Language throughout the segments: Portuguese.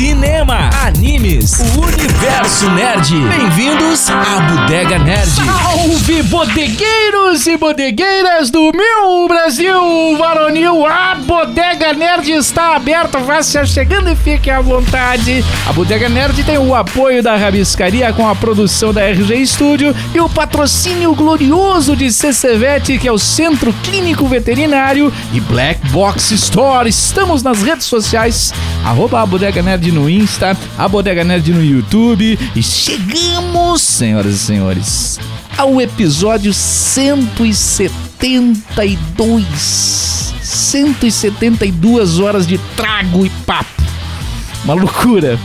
cinema, animes, o universo nerd. Bem-vindos à Bodega Nerd. Salve, bodegueiros e bodegueiras do meu Brasil varonil! A Bodega Nerd está aberta, vá-se chegando e fique à vontade. A Bodega Nerd tem o apoio da Rabiscaria com a produção da RG Studio e o patrocínio glorioso de CCVET, que é o Centro Clínico Veterinário, e Black Box Store. Estamos nas redes sociais, arroba a Bodega Nerd no Insta, a Bodega Nerd no YouTube. E chegamos, senhoras e senhores, ao episódio 172. 172 horas de trago e papo. Uma loucura.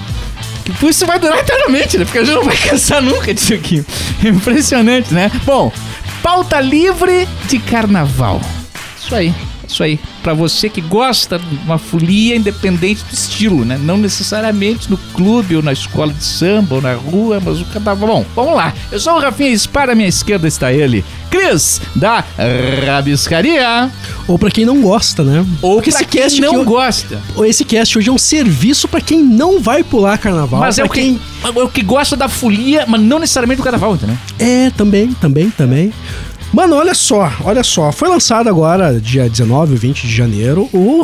Que isso vai durar eternamente, né? Porque a gente não vai cansar nunca disso aqui. Impressionante, né? Bom, pauta livre de carnaval. Isso aí, isso aí. Pra você que gosta de uma folia independente do estilo, né? Não necessariamente no clube ou na escola de samba ou na rua, mas o carnaval. Bom, vamos lá. Eu sou o Rafinha Spar, à minha esquerda está ele, Cris, da Rabiscaria. Ou pra quem não gosta, né? Ou Porque pra esse quem cast não aqui, gosta. esse cast hoje é um serviço pra quem não vai pular carnaval. Mas é o, que, é o que gosta da folia, mas não necessariamente do carnaval, entendeu? É, também, também, também. Mano, olha só, olha só. Foi lançado agora, dia 19 ou 20 de janeiro, o,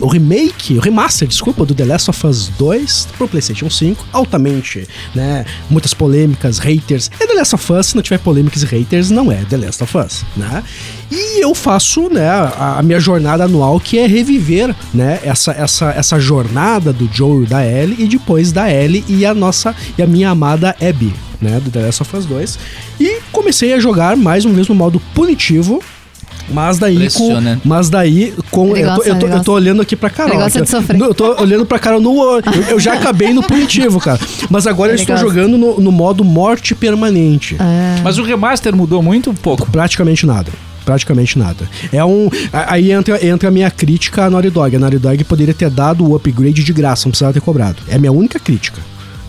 o remake, o remaster, desculpa, do The Last of Us 2 pro PlayStation 5. Altamente, né? Muitas polêmicas, haters. É The Last of Us, se não tiver polêmicas e haters, não é The Last of Us, né? E eu faço, né, a, a minha jornada anual, que é reviver, né, essa, essa, essa jornada do Joel e da Ellie, e depois da Ellie e a nossa, e a minha amada Abby, né, do The Last of Us 2. E comecei a jogar mais uma vez no modo punitivo. Mas daí com. Mas daí com. Eu tô, eu, tô, eu tô olhando aqui pra Carol. Aqui, de ó. sofrer. Eu tô olhando pra Carol no. Eu, eu já acabei no punitivo, cara. Mas agora eu estou gosta. jogando no, no modo morte permanente. Mas o remaster mudou muito um pouco. Praticamente nada. Praticamente nada. É um. Aí entra, entra a minha crítica à Naughty Dog. A Naughty Dog poderia ter dado o upgrade de graça, não precisava ter cobrado. É a minha única crítica.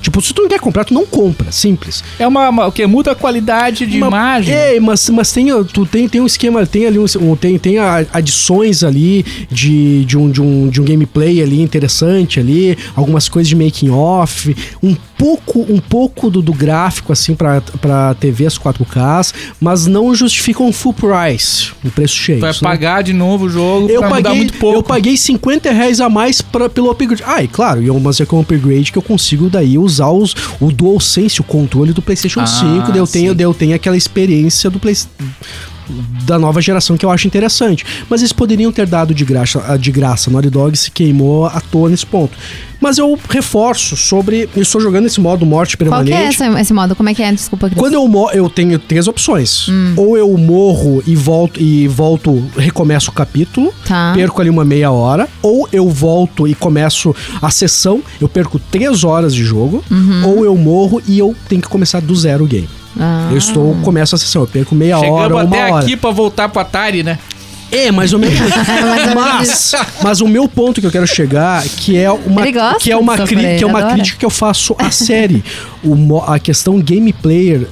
Tipo, se tu não quer comprar, tu não compra. Simples. É uma, uma- o que muda a qualidade de Uma- imagem. É, mas, mas tem, tu tem, tem um esquema, tem ali um, tem, tem adições ali de, de, um, de, um, de um gameplay ali interessante ali, algumas coisas de making off, um pouco um pouco do, do gráfico assim pra, pra TVs 4K, mas não justificam um full price, um preço cheio. Vai não- pagar de novo o jogo eu paguei, muito pouco. eu paguei 50 reais a mais pra, pelo upgrade. Ah, e claro, e mas é com o upgrade que eu consigo daí usar os, o DualSense, o controle do PlayStation Ah, 5. Daí eu tenho, daí eu tenho aquela experiência do Play, da nova geração que eu acho interessante. Mas eles poderiam ter dado de graça, de graça. Naughty Dog se queimou à toa nesse ponto. Mas eu reforço sobre. Eu estou jogando esse modo morte Qual permanente. que é essa- esse modo? Como é que é? Desculpa, Cris. Quando eu morro, eu tenho três opções. Hum. Ou eu morro e volto e volto, recomeço o capítulo, Tá. perco ali uma meia hora, ou eu volto e começo a sessão, eu perco três horas de jogo, Uhum. ou eu morro e eu tenho que começar do zero o game. Ah. Eu estou, começo a sessão, eu perco meia Chegamos hora, uma até hora. aqui pra voltar pro Atari, né? É, mais ou menos. mas, mas o meu ponto que eu quero chegar que é uma gosta que é uma, cri- que é uma crítica que eu faço à série. O, a questão gameplay,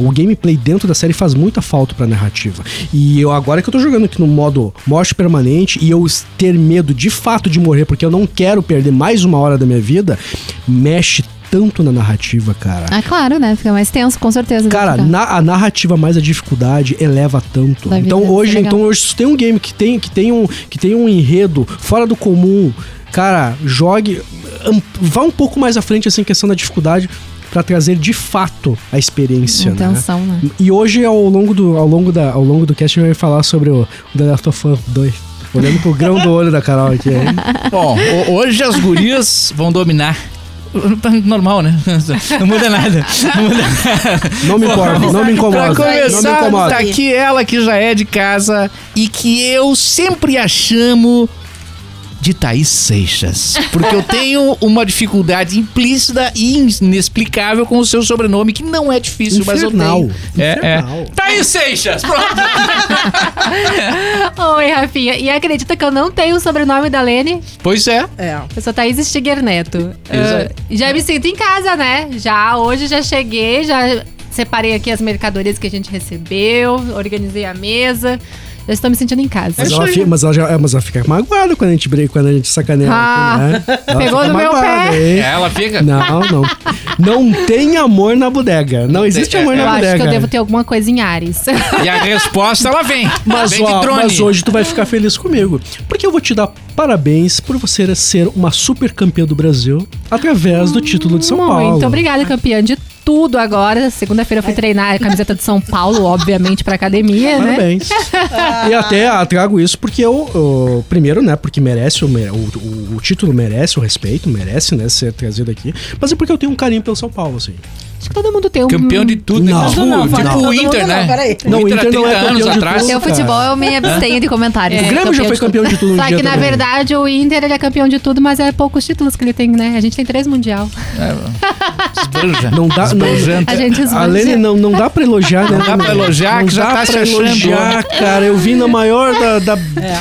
o gameplay dentro da série faz muita falta pra narrativa. E eu agora que eu tô jogando aqui no modo morte permanente e eu ter medo de fato de morrer porque eu não quero perder mais uma hora da minha vida, mexe tanto na narrativa, cara. Ah, claro, né? Fica mais tenso, com certeza. Cara, na- a narrativa mais a dificuldade eleva tanto. Vir, então hoje, legal. então hoje se tem um game que tem que tem um que tem um enredo fora do comum, cara, jogue am- vá um pouco mais à frente assim questão da dificuldade pra trazer de fato a experiência, né? Intenção, né? E hoje ao longo do ao longo da ao longo do cast a gente vai falar sobre o, o The Last of Us 2. Olhando pro grão do olho da Carol aqui. hein? Bom, ho- hoje as gurias vão dominar. Normal, né? Não muda nada. Não muda nada. Não me importa, não me incomoda. Pra Não me começar, incomoda. tá aqui ela que já é de casa e que eu sempre a chamo de Thaís Seixas. Porque eu tenho uma dificuldade implícita e inexplicável com o seu sobrenome, que não é difícil, Infernal. mas eu tenho. É, é. Thaís Seixas! Pronto! Oi, Rafinha. E acredita que eu não tenho o sobrenome da Lene? pois é. É. Eu sou Thaís Stiger Neto. Exato. Ah, já me sinto em casa, né? Já hoje já cheguei, já separei aqui as mercadorias que a gente recebeu, organizei a mesa. Eu estou me sentindo em casa. Mas ela, fica, mas, ela já, é, mas ela fica magoada quando a gente briga, quando a gente sacaneia. Ah, né? Ela pegou no meu pé. hein? É, ela fica. Não, não. Não tem amor na bodega. Não existe amor Eu na acho bodega. que eu devo ter alguma coisa em Ares. E a resposta, ela vem. Mas, vem de ó, drone. mas hoje tu vai ficar feliz comigo. Porque eu vou te dar parabéns por você ser uma super campeã do Brasil através do título de São Paulo. Muito obrigada, campeã de tudo agora. Segunda-feira eu fui treinar a camiseta de São Paulo, obviamente, pra academia, né? Parabéns. e até ah, trago isso porque eu, eu- primeiro, né, porque merece o, mere- o, o- o título merece o respeito, merece, né, ser trazido aqui, mas é porque eu tenho um carinho pelo São Paulo, assim. Acho que todo mundo tem um. Campeão de tudo, Não. né? Tipo, Não, tipo não, o todo Inter, né? não, o o Inter Inter não 30 é campeão de atrás. tudo. Eu, futebol, eu me abstenho de comentários. o Grêmio já foi campeão de tudo um Só dia que, na verdade, o Inter ele é campeão de tudo, mas é poucos títulos que ele tem, né? A gente tem três mundial. Esbanja. Não dá, não. A gente a esbanja. Lene não, não dá pra elogiar, né? Não dá pra elogiar, Não que já dá tá se elogiar, cara. Eu vim na maior da, da,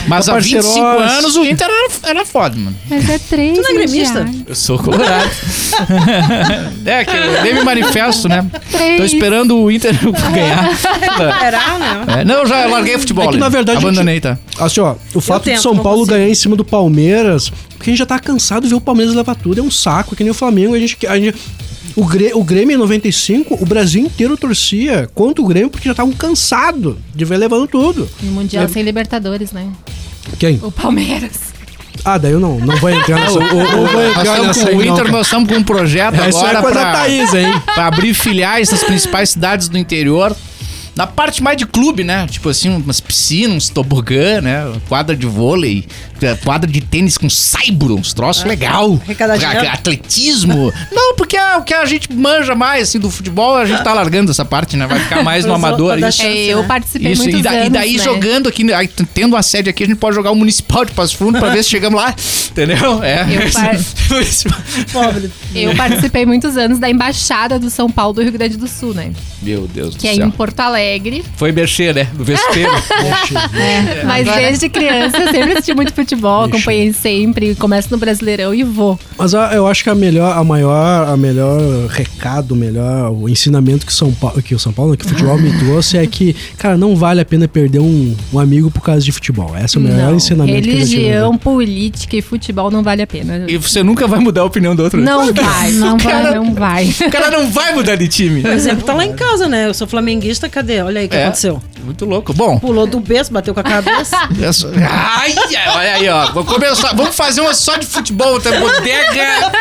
Mas da há 25 parceiros. anos o Inter era, era foda, mano. Mas é três Tu não é gremista? Eu sou colorado. é, que eu nem me manifesto, né? Três. Tô esperando o Inter ganhar. Será, né? É, não, já larguei futebol. É que, na verdade, Abandonei, tá? Assim, ó, o fato de tento, São não Paulo ganhar em cima do Palmeiras, porque a gente já tá cansado de ver o Palmeiras levar tudo, é um saco, é que nem o Flamengo, a gente, a gente o, Grê- o Grêmio em 95, o Brasil inteiro torcia contra o Grêmio porque já estavam cansados de ver levando tudo. E mundial É. sem Libertadores, né? Quem? O Palmeiras. Ah, daí eu não, não vou entrar nessa. não vou Nós entrar nessa com o não, Inter, cara. nós estamos com um projeto é agora hein? pra abrir filiais nas principais cidades do interior. Na parte mais de clube, né? Tipo assim, umas piscinas, uns tobogã, né? Quadra de vôlei, eh, quadra de tênis com saibro, uns troços legal. Pra- dinheiro. Atletismo. Não, porque é o que a gente manja mais, assim, do futebol, a gente tá largando essa parte, né? Vai ficar mais no amador. Isso. chance, É, eu né? participei Isso, muitos e, da- e anos, daí né? jogando aqui, aí, tendo a sede aqui, a gente pode jogar o Municipal de Passo Fundo pra ver se chegamos lá, entendeu? É. Eu par- Pobre. Eu participei muitos anos da embaixada do São Paulo do Rio Grande do Sul, né? Meu Deus Que do é céu. em Porto Alegre. Foi mexer, né? No vespeiro. É, mas desde criança eu sempre assisti muito futebol, acompanhei sempre, começo no Brasileirão e vou. Mas a- eu acho que a melhor, a maior, a melhor recado, o melhor, o ensinamento que São Paulo, que o São Paulo, que o futebol me trouxe é que, cara, não vale a pena perder um, um amigo por causa de futebol. Esse é o melhor Não, ensinamento que eu religião, política e futebol não vale a pena. e você nunca vai mudar a opinião do outro. né? Não vai, não vai, não vai. O cara não vai mudar de time. Por exemplo, tá lá em casa, né? Eu sou flamenguista, cadê? Olha aí o que É. aconteceu. Muito louco. Bom, Pulou do berço, bateu com a cabeça. essa- ai, ai, olha aí, ó. Vamos começar. Vamos fazer uma só de futebol, tá? Bodega.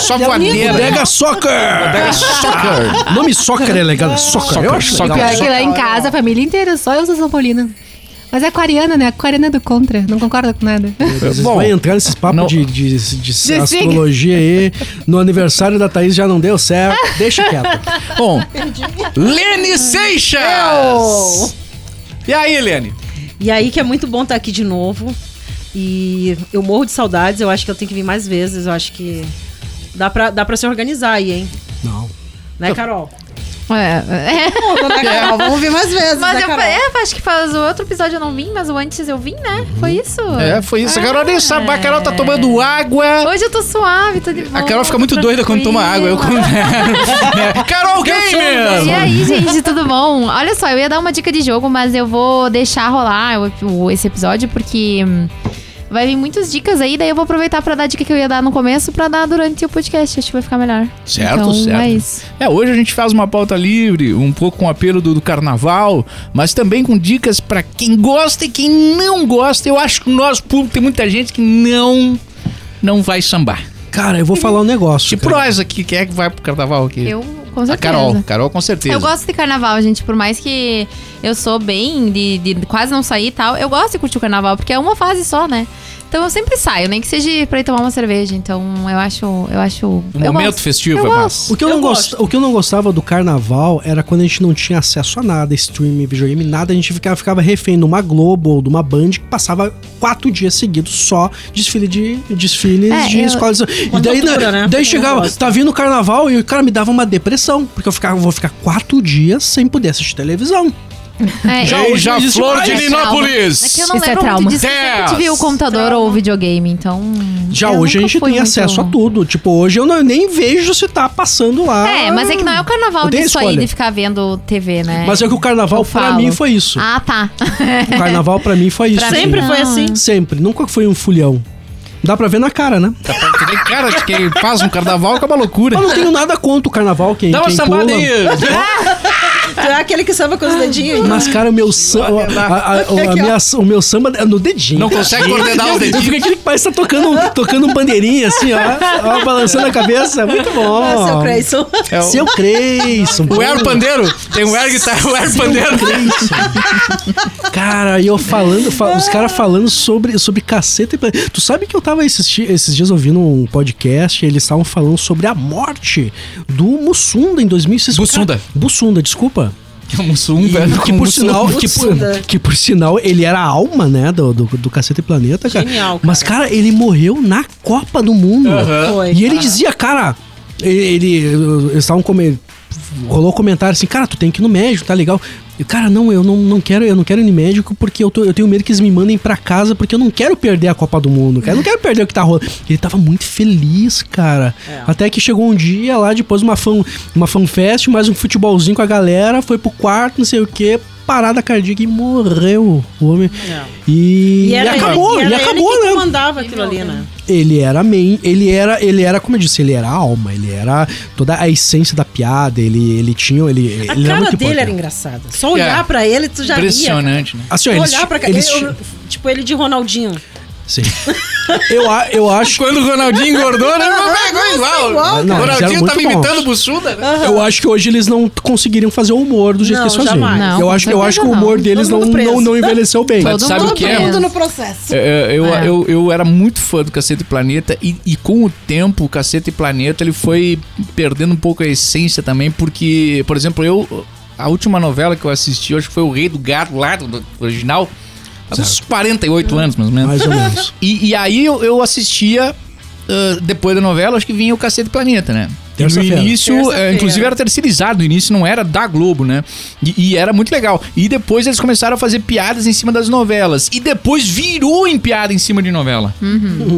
Só voadeira. Bodega Soccer! Bodega Soccer. Nome Soccer é legal, é Soccer. Eu acho Soccer. legal. Pior que lá em casa, a família inteira, só eu sou São Paulina. Mas é aquariana, né? Aquariana é do contra, não concorda com nada. Vocês Bom, vão entrar nesses papos de, de, de De astrologia aí. No aniversário da Thaís já não deu certo. Deixa quieto. Bom, Lene Seixas. E aí, Lene? E aí que é muito bom estar aqui de novo. E eu morro de saudades, eu acho que eu tenho que vir mais vezes. Eu acho que dá pra, dá pra se organizar aí, hein? Não. Né, Carol? É, é. Pô, né, Carol? Vamos vir mais vezes, Mas né, eu, Carol? é, acho que faz o outro episódio eu não vim, mas o antes eu vim, né? Foi isso? É, foi isso. A Carol nem sabe, a Carol tá tomando água. Hoje eu tô suave, tô de boa. A Carol fica muito doida quando toma água. Eu. É. Carol Gamer! E aí, gente, tudo bom? Olha só, eu ia dar uma dica de jogo, mas eu vou deixar rolar esse episódio, porque hum, vai vir muitas dicas aí, daí eu vou aproveitar pra dar a dica que eu ia dar no começo pra dar durante o podcast. Acho que vai ficar melhor. Certo, então, certo. É isso. É, hoje a gente faz uma pauta livre, um pouco com apelo do, do carnaval, mas também com dicas pra quem gosta e quem não gosta. Eu acho que o nosso público tem muita gente que não não vai sambar. Cara, eu vou falar um negócio. Tipo nós aqui, quem é que vai pro carnaval aqui? Eu, com A certeza. Carol, Carol com certeza. Eu gosto de carnaval, gente. Por mais que eu sou bem de, de quase não sair e tal, eu gosto de curtir o carnaval, porque é uma fase só, né? Então eu sempre saio, nem que seja pra ir tomar uma cerveja. Então eu acho. Eu acho. O eu momento gosto. festivo Eu é massa. O que, eu Eu não gosto. gost... o que eu não gostava do carnaval era quando a gente não tinha acesso a nada, streaming, videogame, nada. A gente ficava, ficava refém numa Globo ou de uma Band que passava quatro dias seguidos só desfile de desfiles É, de eu- escolas. E Uma daí, tortura, né? daí Eu chegava, tá vindo o carnaval e o cara me dava uma depressão, porque eu ficava, vou ficar quatro dias sem poder assistir televisão. É, Já eu- hoje Já existe flor mais. de É Linópolis. que eu não Isso é lembro trauma. muito disso. porque A gente viu o computador ou o videogame, então. Já eu hoje a nunca gente fui tem muito- acesso a tudo. Tipo, hoje eu não- nem vejo se tá passando lá. É, mas é que não é o carnaval Eu tenho disso aí escolha. de ficar vendo TV, né? Mas é que o carnaval Eu pra falo. mim foi isso. Ah, tá. O carnaval pra mim foi isso. Pra Sempre foi assim. Sempre. Nunca foi um fulhão. Dá pra ver na cara, né? Tá pra- tu tem cara de quem faz um carnaval que é uma loucura. Eu não tenho nada contra o carnaval, quem, Dá uma quem sambada pula. aí. Tu é aquele que samba com os dedinhos. Mas, cara, o meu samba. A, a- a- a minha- o meu samba é no dedinho. Não consegue coordenar os dedinhos. fico aquele que parece que tá tocando, tocando um bandeirinha, assim, ó, ó. Balançando a cabeça. Muito bom. Ah, seu Creyson. É o- Seu Creyson. O Air Pandeiro. Tem o Air Guitar, o Air Pandeiro. Cara, e eu falando, fa- os caras falando sobre, sobre caceta e. Tu sabe que eu tava esses, esses dias ouvindo um podcast e eles estavam falando sobre a morte do Mussunda em 2006. Bussunda. Cara, Bussunda, desculpa. É um Mussum, velho. que com por sinal, que por, que por sinal ele era a alma, né, do, do, do Caceta e Planeta, cara. Genial, cara. Mas, cara, ele morreu na Copa do Mundo. Foi. E ele dizia, cara, ele, eles estavam comendo. Rolou comentário assim, cara, tu tem que ir no médico, tá legal. E, cara, não, eu não, não quero, eu não quero ir no médico porque eu, tô- eu tenho medo que eles me mandem pra casa porque eu não quero perder a Copa do Mundo, cara. Eu não quero perder o que tá rolando. Ele tava muito feliz, cara. É. Até que chegou um dia lá, depois uma fan, uma fanfest, mais um futebolzinho com a galera, foi pro quarto, não sei o que, parada cardíaca e morreu o homem. É. E, E, era e acabou, ele, e era acabou, ele né? comandava aquilo ali, né? Ele era main, ele era, ele era, como eu disse, ele era a alma, ele era toda a essência da piada, ele, ele tinha, ele, A ele era cara muito dele era engraçada. Só olhar É. pra ele, tu já ria. Impressionante, né? Assim, ó, Olhar pra cá. eles, eu- tipo, ele de Ronaldinho. Sim. eu, a- eu acho, Quando o Ronaldinho engordou, né? Pegou igual. igual, o cara. Ronaldinho tava muito imitando bons. o Bussunda, né? eu acho que hoje eles não conseguiriam fazer o humor do jeito Não, que eles faziam. Não, eu acho, eu acho que o humor não. deles não, não, não envelheceu bem. Mas Todo sabe o que é? no processo. É, Eu, É. eu, eu era muito fã do Cacete e Planeta e, e com o tempo o Cacete e Planeta ele foi perdendo um pouco a essência também, porque, por exemplo, eu a última novela que eu assisti, eu acho que foi O Rei do Gato lá, do original, há uns 48 anos mais ou menos. Mais ou menos. E, e aí eu, eu assistia, ah, depois da novela, acho que vinha o Cacete Planeta, né? No início, eh, inclusive era terceirizado, no início não era da Globo, né? E, e era muito legal. E depois eles começaram a fazer piadas em cima das novelas. E depois virou em piada em cima de novela.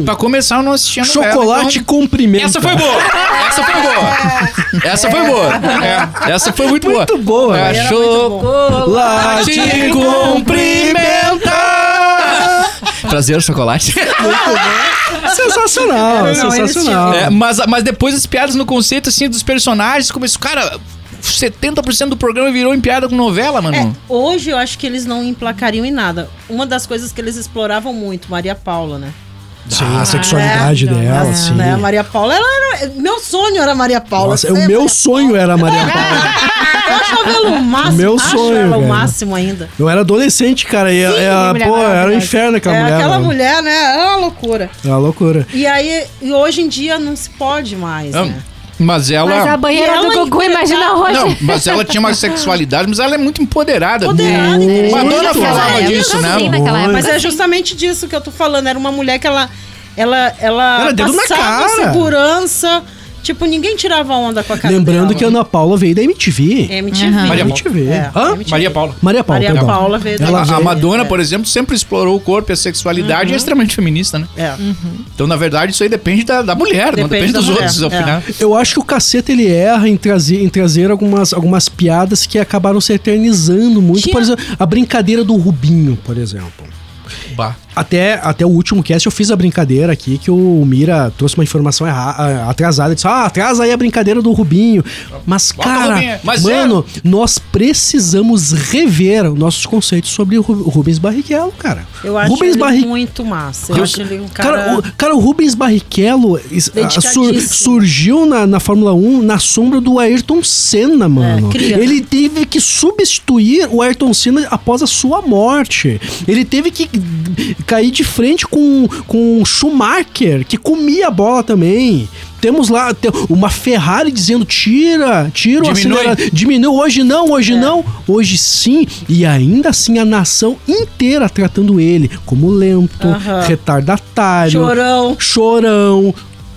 Pra começar, eu não assistia novela. Chocolate então- com pimenta. Essa foi boa! Essa foi boa! Essa foi boa! É, essa foi muito, Muito boa. É, Era chocolate Chocolate com pimenta! Prazer, chocolate. Sensacional, Não, sensacional. É, mas, mas depois as piadas no conceito, assim, dos personagens, começou, cara, 70% do programa virou em piada com novela, mano. É, hoje eu acho que eles não emplacariam em nada. Uma das coisas que eles exploravam muito, Maria Paula, né? Sim, a sexualidade É, dela, é, sim. Né? A Maria Paula, ela era. Meu sonho era Maria Paula. Nossa, o meu Maria sonho era a Maria Paula. Paula. Eu achava ela o máximo. Meu acho sonho, ela o máximo ainda. Eu era adolescente, cara, e Sim, ela, mulher pô, era um inferno aquela é, mulher. aquela mano. mulher, né? É uma loucura. É uma loucura. E aí, e hoje em dia não se pode mais, né? Mas ela. Mas a banheira ela do Gugu, imagina hoje. Não, mas ela tinha uma sexualidade, mas ela é muito empoderada. Empoderada, Muito. Madonna falava época, disso, né? época, Mas é justamente disso que eu tô falando. Era uma mulher que ela. Ela, ela na passava cara. segurança. Tipo, ninguém tirava onda com a cara Lembrando dela. que a Ana Paula veio da MTV. MTV. Aham. Maria MTV. É, Hã? MTV. Maria Paula. Maria Paula, Maria perdão. Paula veio Ela A, a Madonna, é. por exemplo, sempre explorou o corpo e a sexualidade e é extremamente feminista, né? É. Então, na verdade, isso aí depende da, da mulher, não depende Depende da dos mulher, outros é. opinar. Eu acho que o cacete ele erra em trazer, em trazer algumas, algumas piadas que acabaram se eternizando muito. Tinha- Por exemplo, a brincadeira do Rubinho, por exemplo. Bah. Até, até o último cast eu fiz a brincadeira aqui que o Mira trouxe uma informação errada, atrasada. Disse, ah, atrasa aí a brincadeira do Rubinho. Mas, Bota cara. Mas mano, nós precisamos rever nossos conceitos sobre o Ru- o Rubens Barrichello, cara. Eu acho Rubens ele Barri- muito massa. Eu, Eu- acho ele um cara... Cara, o, cara, o Rubens Barrichello ah, sur- surgiu na, na Fórmula 1 na sombra do Ayrton Senna, mano. cria. Ele teve que substituir o Ayrton Senna após a sua morte. Ele teve que cair de frente com, com o Schumacher, que comia a bola também. Temos lá uma Ferrari dizendo: tira, tira o Diminui. acelerador. Diminui, hoje não, hoje não, hoje sim. E ainda assim a nação inteira tratando ele como lento, Aham. retardatário, Chorão. chorão.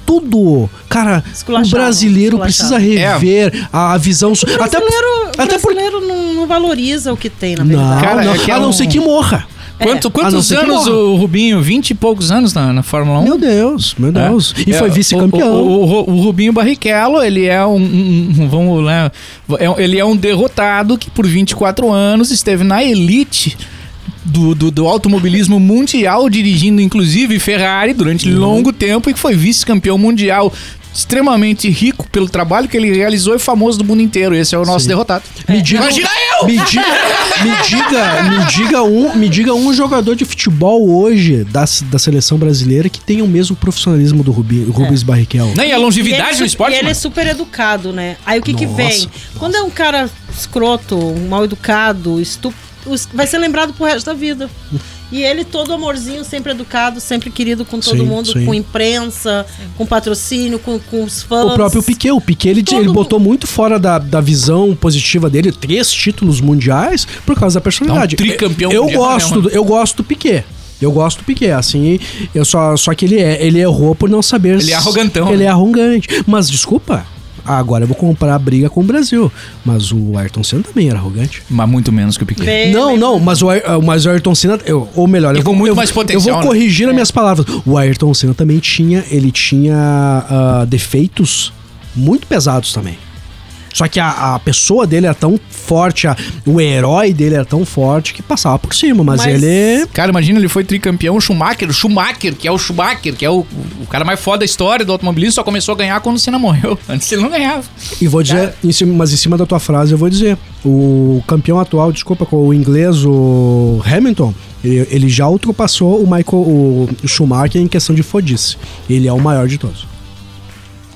Tudo. Cara, o brasileiro precisa rever a, a visão. Até, brasileiro- o Até por- brasileiro não, não valoriza o que tem, na Não, verdade. Cara, não, é que é a não um- ser que morra. Quanto- não quantos anos o Rubinho? 20 e poucos anos na, na Fórmula 1? Meu Deus, meu É. Deus. E É, foi o- vice-campeão. O, o- o Rubinho Barrichello, ele é um, um- um- vamos lá, é- ele é um derrotado que por 24 anos esteve na elite do, do, do automobilismo mundial, dirigindo inclusive Ferrari durante Uhum. longo tempo e que foi vice-campeão mundial. Extremamente rico pelo trabalho que ele realizou e famoso do mundo inteiro. Esse é o nosso Sim. derrotado. Me diga, Imagina eu! Me diga, me diga, me diga um, me diga um jogador de futebol hoje da, da seleção brasileira que tenha o mesmo profissionalismo do Rubi, Rubens Barrichello. Nem a ele, longevidade é no su- esporte. e ele é mano. super educado, né? Aí o que que Nossa, vem? Quando é um cara escroto, um mal educado, estúpido, vai ser lembrado pro resto da vida. E ele todo amorzinho, sempre educado, sempre querido com todo Sim, mundo, sim. com imprensa, com patrocínio, com, com os fãs. O próprio Piquet, o Piquet ele, Todo ele mundo- botou muito fora da, da visão positiva dele, três títulos mundiais por causa da personalidade. Um tricampeão eu mundial, gosto, né, do, eu gosto do Piquet. Eu gosto do Piquet, assim, eu só, só que ele é, ele errou por não saber. Ele é arrogantão, Ele né? é arrogante. Mas desculpa, agora eu vou comprar a briga com o Brasil. Mas o Ayrton Senna também era arrogante. Mas muito menos que o Piquet. Bem, Não, bem- não, mas o, Ay- mas o Ayrton Senna, eu- ou melhor, eu com vou, muito eu, mais eu potencial, vou né? corrigir as minhas palavras. O Ayrton Senna também tinha, ele tinha ah, defeitos muito pesados também. Só que a, a pessoa dele era tão forte, a- o herói dele era tão forte que passava por cima, mas, Mas- ele Cara, imagina, ele foi tricampeão, o Schumacher, o Schumacher, que é o Schumacher, que é o, o cara mais foda da história do automobilismo, só começou a ganhar quando o Senna morreu. Antes ele não ganhava. E vou dizer, em cima- mas em cima da tua frase eu vou dizer, o campeão atual, desculpa, com o inglês, o Hamilton, ele, ele já ultrapassou o Michael, o Schumacher em questão de fodice. Ele é o maior de todos.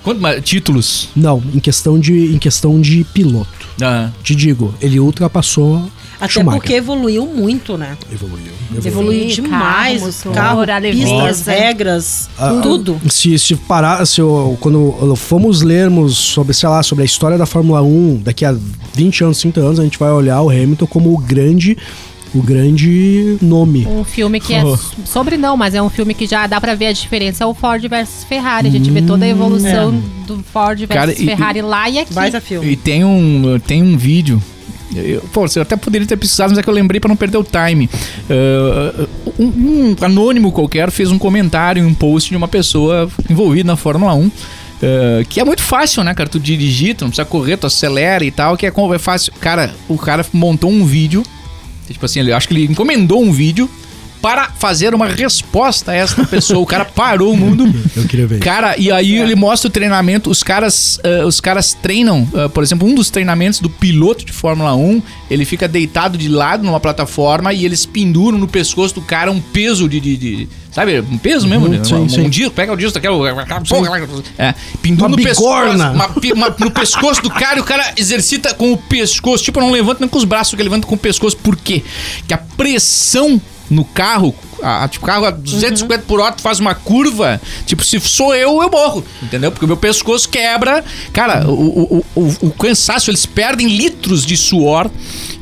Quantos mais- títulos? Não, em questão de, em questão de piloto. Ah, Te digo, ele ultrapassou Até Schumacher. porque evoluiu muito, né? Evoluiu. Evoluiu Sim, demais. carro, os motor, carros, a pistas, regras, Ah, tudo. Se, se parar, se eu, quando fomos lermos sobre, sei lá, sobre a história da Fórmula 1, daqui a 20 anos, 30 anos, a gente vai olhar o Hamilton como o grande, o grande nome. Um filme que é Oh. sobre não, mas é um filme que já dá pra ver a diferença. É o Ford versus Ferrari. A gente vê toda a evolução do Ford versus Cara, e- Ferrari lá e aqui. Baita filme. e tem um, tem um vídeo. Eu, pô, você até poderia ter precisado, mas é que eu lembrei pra não perder o time. Ah, um, um anônimo qualquer fez um comentário em um post de uma pessoa envolvida na Fórmula 1. ah, que é muito fácil, né, cara? Tu dirigir, tu não precisa correr, tu acelera e tal, que é, como é fácil. Cara, o cara montou um vídeo. Tipo assim, ele, acho que ele encomendou um vídeo para fazer uma resposta a essa pessoa. O cara parou o mundo. Eu queria ver. Cara, e aí ele mostra o treinamento. Os caras, ah, os caras treinam, ah, por exemplo, um dos treinamentos do piloto de Fórmula 1, ele fica deitado de lado numa plataforma e eles penduram no pescoço do cara um peso de. de- de- sabe? Um peso mesmo, né? sim, um, sim. um disco, pega o disco daquela. É, pendura Uma no pescoço. no pescoço do cara e o cara exercita com o pescoço. Tipo, não levanta nem com os braços, que ele levanta com o pescoço. Por quê? Que a pressão no carro, a, tipo, carro a 250 por hora, tu faz uma curva, tipo, se sou eu, eu morro, entendeu? Porque o meu pescoço quebra. Cara, o, o, o, o- o cansaço, eles perdem litros de suor,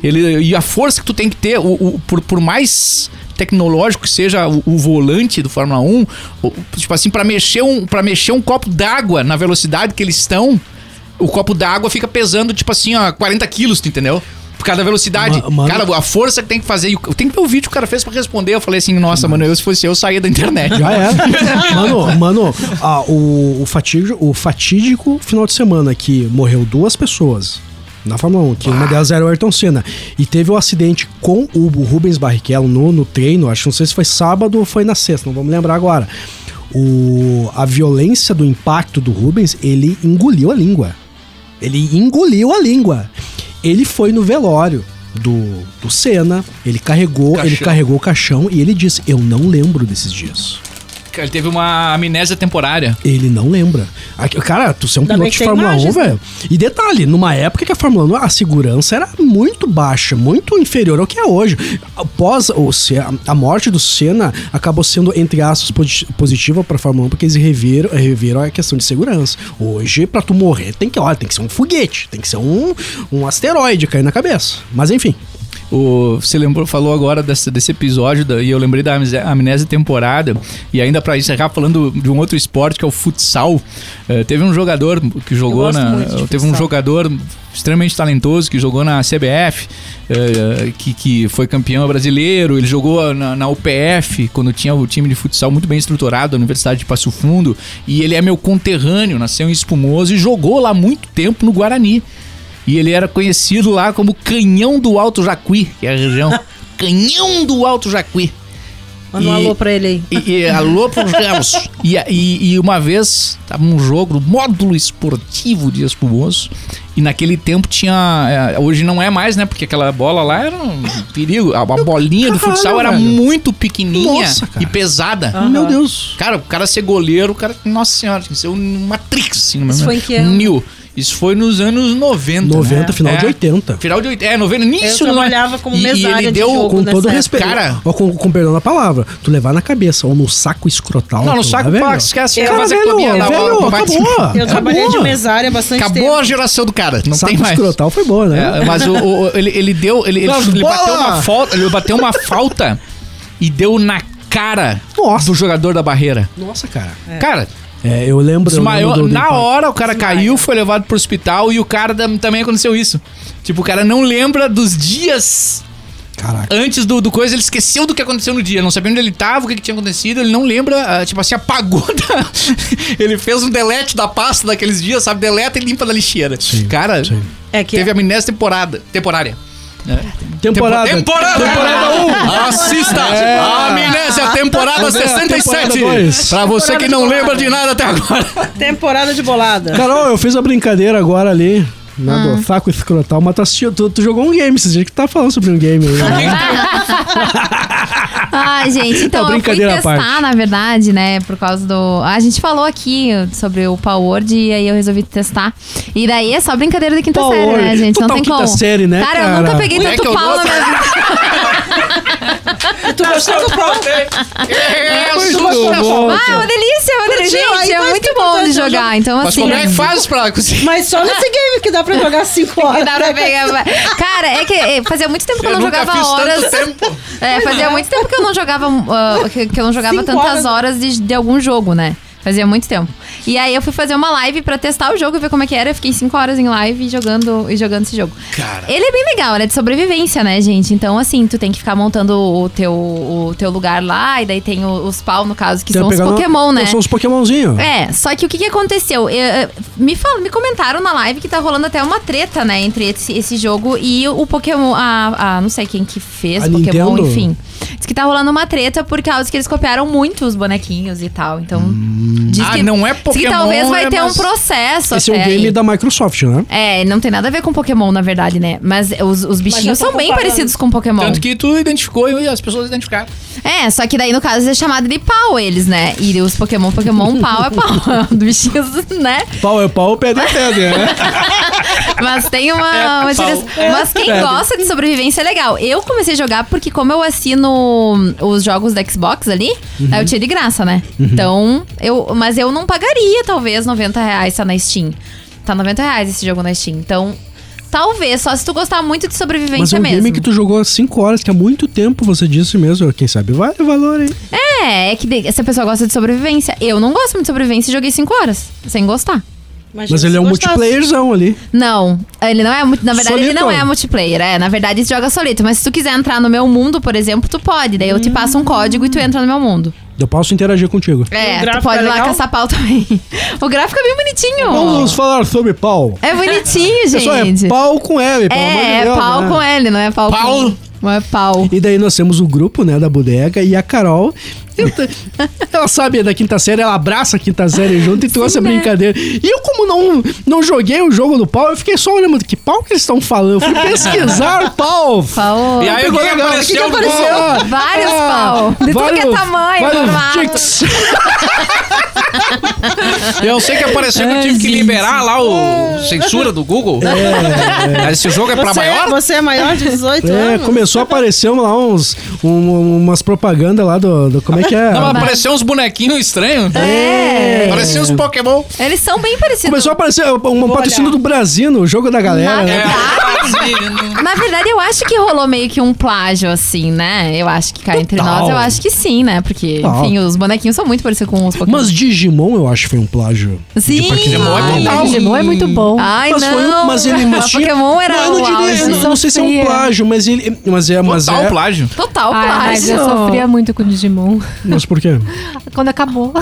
ele, e a força que tu tem que ter, o, o- por, por mais tecnológico que seja o, o volante do Fórmula 1, o- tipo assim, para mexer um para mexer um copo d'água na velocidade que eles estão, o copo d'água fica pesando, tipo assim, ó, 40 quilos, tu entendeu? Por causa da velocidade. Mano- Cara, a força que tem que fazer. Tem que ver o vídeo que o cara fez pra responder. Eu falei assim, nossa, mano, eu, se fosse eu, saía da internet. Já era. mano, mano, ah, o, o, fatídico, o fatídico final de semana que morreu duas pessoas na Fórmula 1, que uma delas era o Ayrton Senna. E teve o um acidente com o Rubens Barrichello no, no treino, acho que não sei se foi sábado ou foi na sexta, não vamos lembrar agora. O, a violência do impacto do Rubens, ele engoliu a língua. Ele engoliu a língua. Ele foi no velório do, do Senna, ele carregou, ele Caixão. carregou o caixão e ele disse: Eu não lembro desses dias. Ele teve uma amnésia temporária. Ele não lembra. Cara, tu ser um Ainda piloto de Fórmula 1, imagens, né? velho. E detalhe, numa época que a Fórmula 1, a segurança era muito baixa, muito inferior ao que é hoje. Após o, Se- a morte do Senna, acabou sendo, entre aspas, posi- positiva pra Fórmula 1, porque eles reviram, reviram a questão de segurança. Hoje, pra tu morrer, tem que, olha, tem que ser um foguete, tem que ser um, um asteroide cair na cabeça. Mas enfim. O, você lembrou, falou agora desse, desse episódio da- e eu lembrei da amnésia, temporada. E ainda pra encerrar falando de um outro esporte que é o futsal. Eh, teve um jogador que jogou na. Teve um jogador extremamente talentoso que jogou na CBF, eh, que, que foi campeão brasileiro. Ele jogou na, na UPF, quando tinha o time de futsal muito bem estruturado, da Universidade de Passo Fundo. E ele é meu conterrâneo, nasceu em Espumoso e jogou lá muito tempo no Guarani. E ele era conhecido lá como Canhão do Alto Jacuí, que é a região. Canhão do Alto Jacuí. Manda um E- alô pra ele aí. E, e alô pros Gels. E, e, e uma vez, tava num jogo, no módulo esportivo de Espumoso, e naquele tempo tinha. é, Hoje não é mais, né? Porque aquela bola lá era um perigo. A a bolinha do Caralho, futsal era velho. muito pequenininha Nossa, e pesada. Meu Deus. Cara, o cara ser goleiro, o cara. Nossa senhora, tinha que ser um Matrix, assim, no Isso foi em que ano? Mil. Isso foi nos anos 90. 90, né? final É. de 80. Final de 80. É, 90, início Eu do- trabalhava como E- e mesária ele de deu jogo. Com nessa todo respeito. Cara- Ó, com, com perdão da palavra. Tu levar na cabeça ou no saco escrotal. Não, no saco, lá, velho. pá, esquece. Eu- fazer velho, comida na velho, vai- acabou. Eu trabalhei de Acabou. mesária bastante Acabou tempo. a geração do cara, não saco tem mais. escrotal foi boa, né? É, mas o, o- ele, ele deu. Ele, ele, ele bateu uma falta. Ele bateu uma falta e deu na cara Nossa. do jogador da barreira. Nossa, cara. Cara, É, eu lembro. eu desmaiou. lembro do- do na impacto. hora o cara caiu, foi levado pro hospital e o cara tam- também aconteceu isso. Tipo, o cara não lembra dos dias Caraca. antes do, do coisa, ele esqueceu do que aconteceu no dia. Não sabia onde ele tava, o que, que tinha acontecido, ele não lembra, ah, tipo assim, apagou da... Ele fez um delete da pasta daqueles dias, sabe? Deleta e limpa da lixeira. cara, sim. É que teve amnésia temporada, temporária. Temporada. Temporada! Temporada 1. Assista! É. A Amnésia, temporada 67! temporada. Pra você que não lembra de nada até agora. temporada de bolada. Carol, eu fiz a brincadeira agora ali. Né, Ah. do saco escrotal, mas tu, assistiu, tu, tu jogou um game, esses dias que tu tá falando sobre um game aí, né? Ai, gente, então Não, eu fui testar, parte. na verdade, né, por causa do... A gente falou aqui sobre o Power Word e aí eu resolvi testar. E daí é só brincadeira da quinta Power série, né, gente? Não Total tem quinta como. série, né, cara? eu cara? nunca peguei tanto eu pau na minha vida. Tu gostou do pau? É, Muito isso, bom. Ah, é uma delícia, é uma delícia. Gente, é muito bom de eu jogar. Então, Mas assim... como é que faz pra conseguir? Mas só nesse game que dá pra jogar 5 que horas. dá pra pegar. Cara, é que é, fazia muito tempo que eu, não jogava horas. É, fazia muito tempo que eu não jogava, que, que eu não jogava Cinco tantas horas. horas de, de algum jogo, né? Fazia muito tempo. E aí eu fui fazer uma live pra testar o jogo e ver como é que era. Eu fiquei 5 horas em live jogando, e jogando esse jogo. Cara. Ele é bem legal, ele é de sobrevivência, né, gente? Então, assim, tu tem que ficar montando o teu, o teu lugar lá, e daí tem os pau, no caso, que Tem são os Pokémon, né? São os Pokémonzinhos. É, só que o que, que aconteceu? Eu, eu- me, fal, me comentaram na live que tá rolando até uma treta, né, entre esse, esse jogo e o Pokémon. A, a- não sei quem que fez A Pokémon, Nintendo? enfim. Diz que tá rolando uma treta por causa que eles copiaram muito os bonequinhos e tal. Então. Diz Ah, que, não é diz que Pokémon, talvez vai é, ter um processo. Esse é um game aí. da Microsoft, né? É, não tem nada a ver com Pokémon, na verdade, né? Mas os, os bichinhos são bem parecidos com Pokémon. Tanto que tu identificou e as pessoas identificaram. É, só que daí no caso é chamado de pau eles, né? E os Pokémon, Pokémon, pau é pau. Os bichinhos, né? Pau é pau, pedra é pedra, né? Mas tem uma. uma direção- Mas quem É. gosta de sobrevivência é legal. Eu comecei a jogar porque, como eu assino os jogos da Xbox ali, Uhum. aí eu tinha de graça, né? Então, eu. Mas eu não pagaria, talvez, 90 reais tá na Steam. Tá 90 reais esse jogo na Steam. Então, talvez, só se tu gostar muito de Mas sobrevivência é um mesmo. game que tu jogou há 5 horas, que há muito tempo você disse mesmo. Quem sabe vale o valor aí. É, é que de- se a pessoa gosta de sobrevivência. Eu não gosto muito de sobrevivência e joguei 5 horas, sem gostar. Imagina Mas ele é um gostasse. multiplayerzão ali. Não, ele não é. Na verdade, ele Solito? não é multiplayer. É, na verdade, ele joga solito. Mas se tu quiser entrar no meu mundo, por exemplo, tu pode. Daí eu te passo um código e tu entra no meu mundo. Eu posso interagir contigo. É, tu pode é ir lá caçar pau também. o gráfico é bem bonitinho. Vamos falar sobre pau. É bonitinho, Pessoal, é gente. pau com L, pelo amor de É, é Deus, pau né? com L, não é pau, Pau. com... Não é pau. E daí nós temos o grupo, né, da bodega e a Carol. Ela sabe da quinta série, ela abraça a quinta série junto e trouxe a né? brincadeira. E eu, como não, não joguei o jogo do pau, eu fiquei só olhando que pau que eles estão falando. Eu fui pesquisar pau. Pau. E aí, o que apareceu? Que apareceu? Vários pau. De tudo que é tamanho, vários. Eu sei que apareceu que eu tive que liberar lá o censura do Google. É, Esse jogo é pra Você, maior? você é maior de 18 É, anos? começou começou a aparecer lá uns, um- umas propagandas lá do, do- Como é que é? Não, mas apareceu uns bonequinhos estranhos. É. Parecia uns Pokémon. Eles são bem parecidos. Começou a aparecer um patrocínio do Brasil, o jogo da galera. Na né? É. Na verdade, eu acho que rolou meio que um plágio, assim, né? Eu acho que cá entre nós, eu acho que sim, né? Porque, Total. enfim, os bonequinhos são muito parecidos com os Pokémon. Mas Digimon eu acho que foi um plágio. Sim! Digimon é total. Digimon é muito bom. Ai, mas foi não! um, mas ele mas tinha- Pokémon era não, eu não, diria, auge. eu não, não sei se é um plágio, mas ele mas é, mas Total é. plágio. Total Ai, mas plágio. eu sofria muito com o Digimon. Mas por quê? Quando acabou.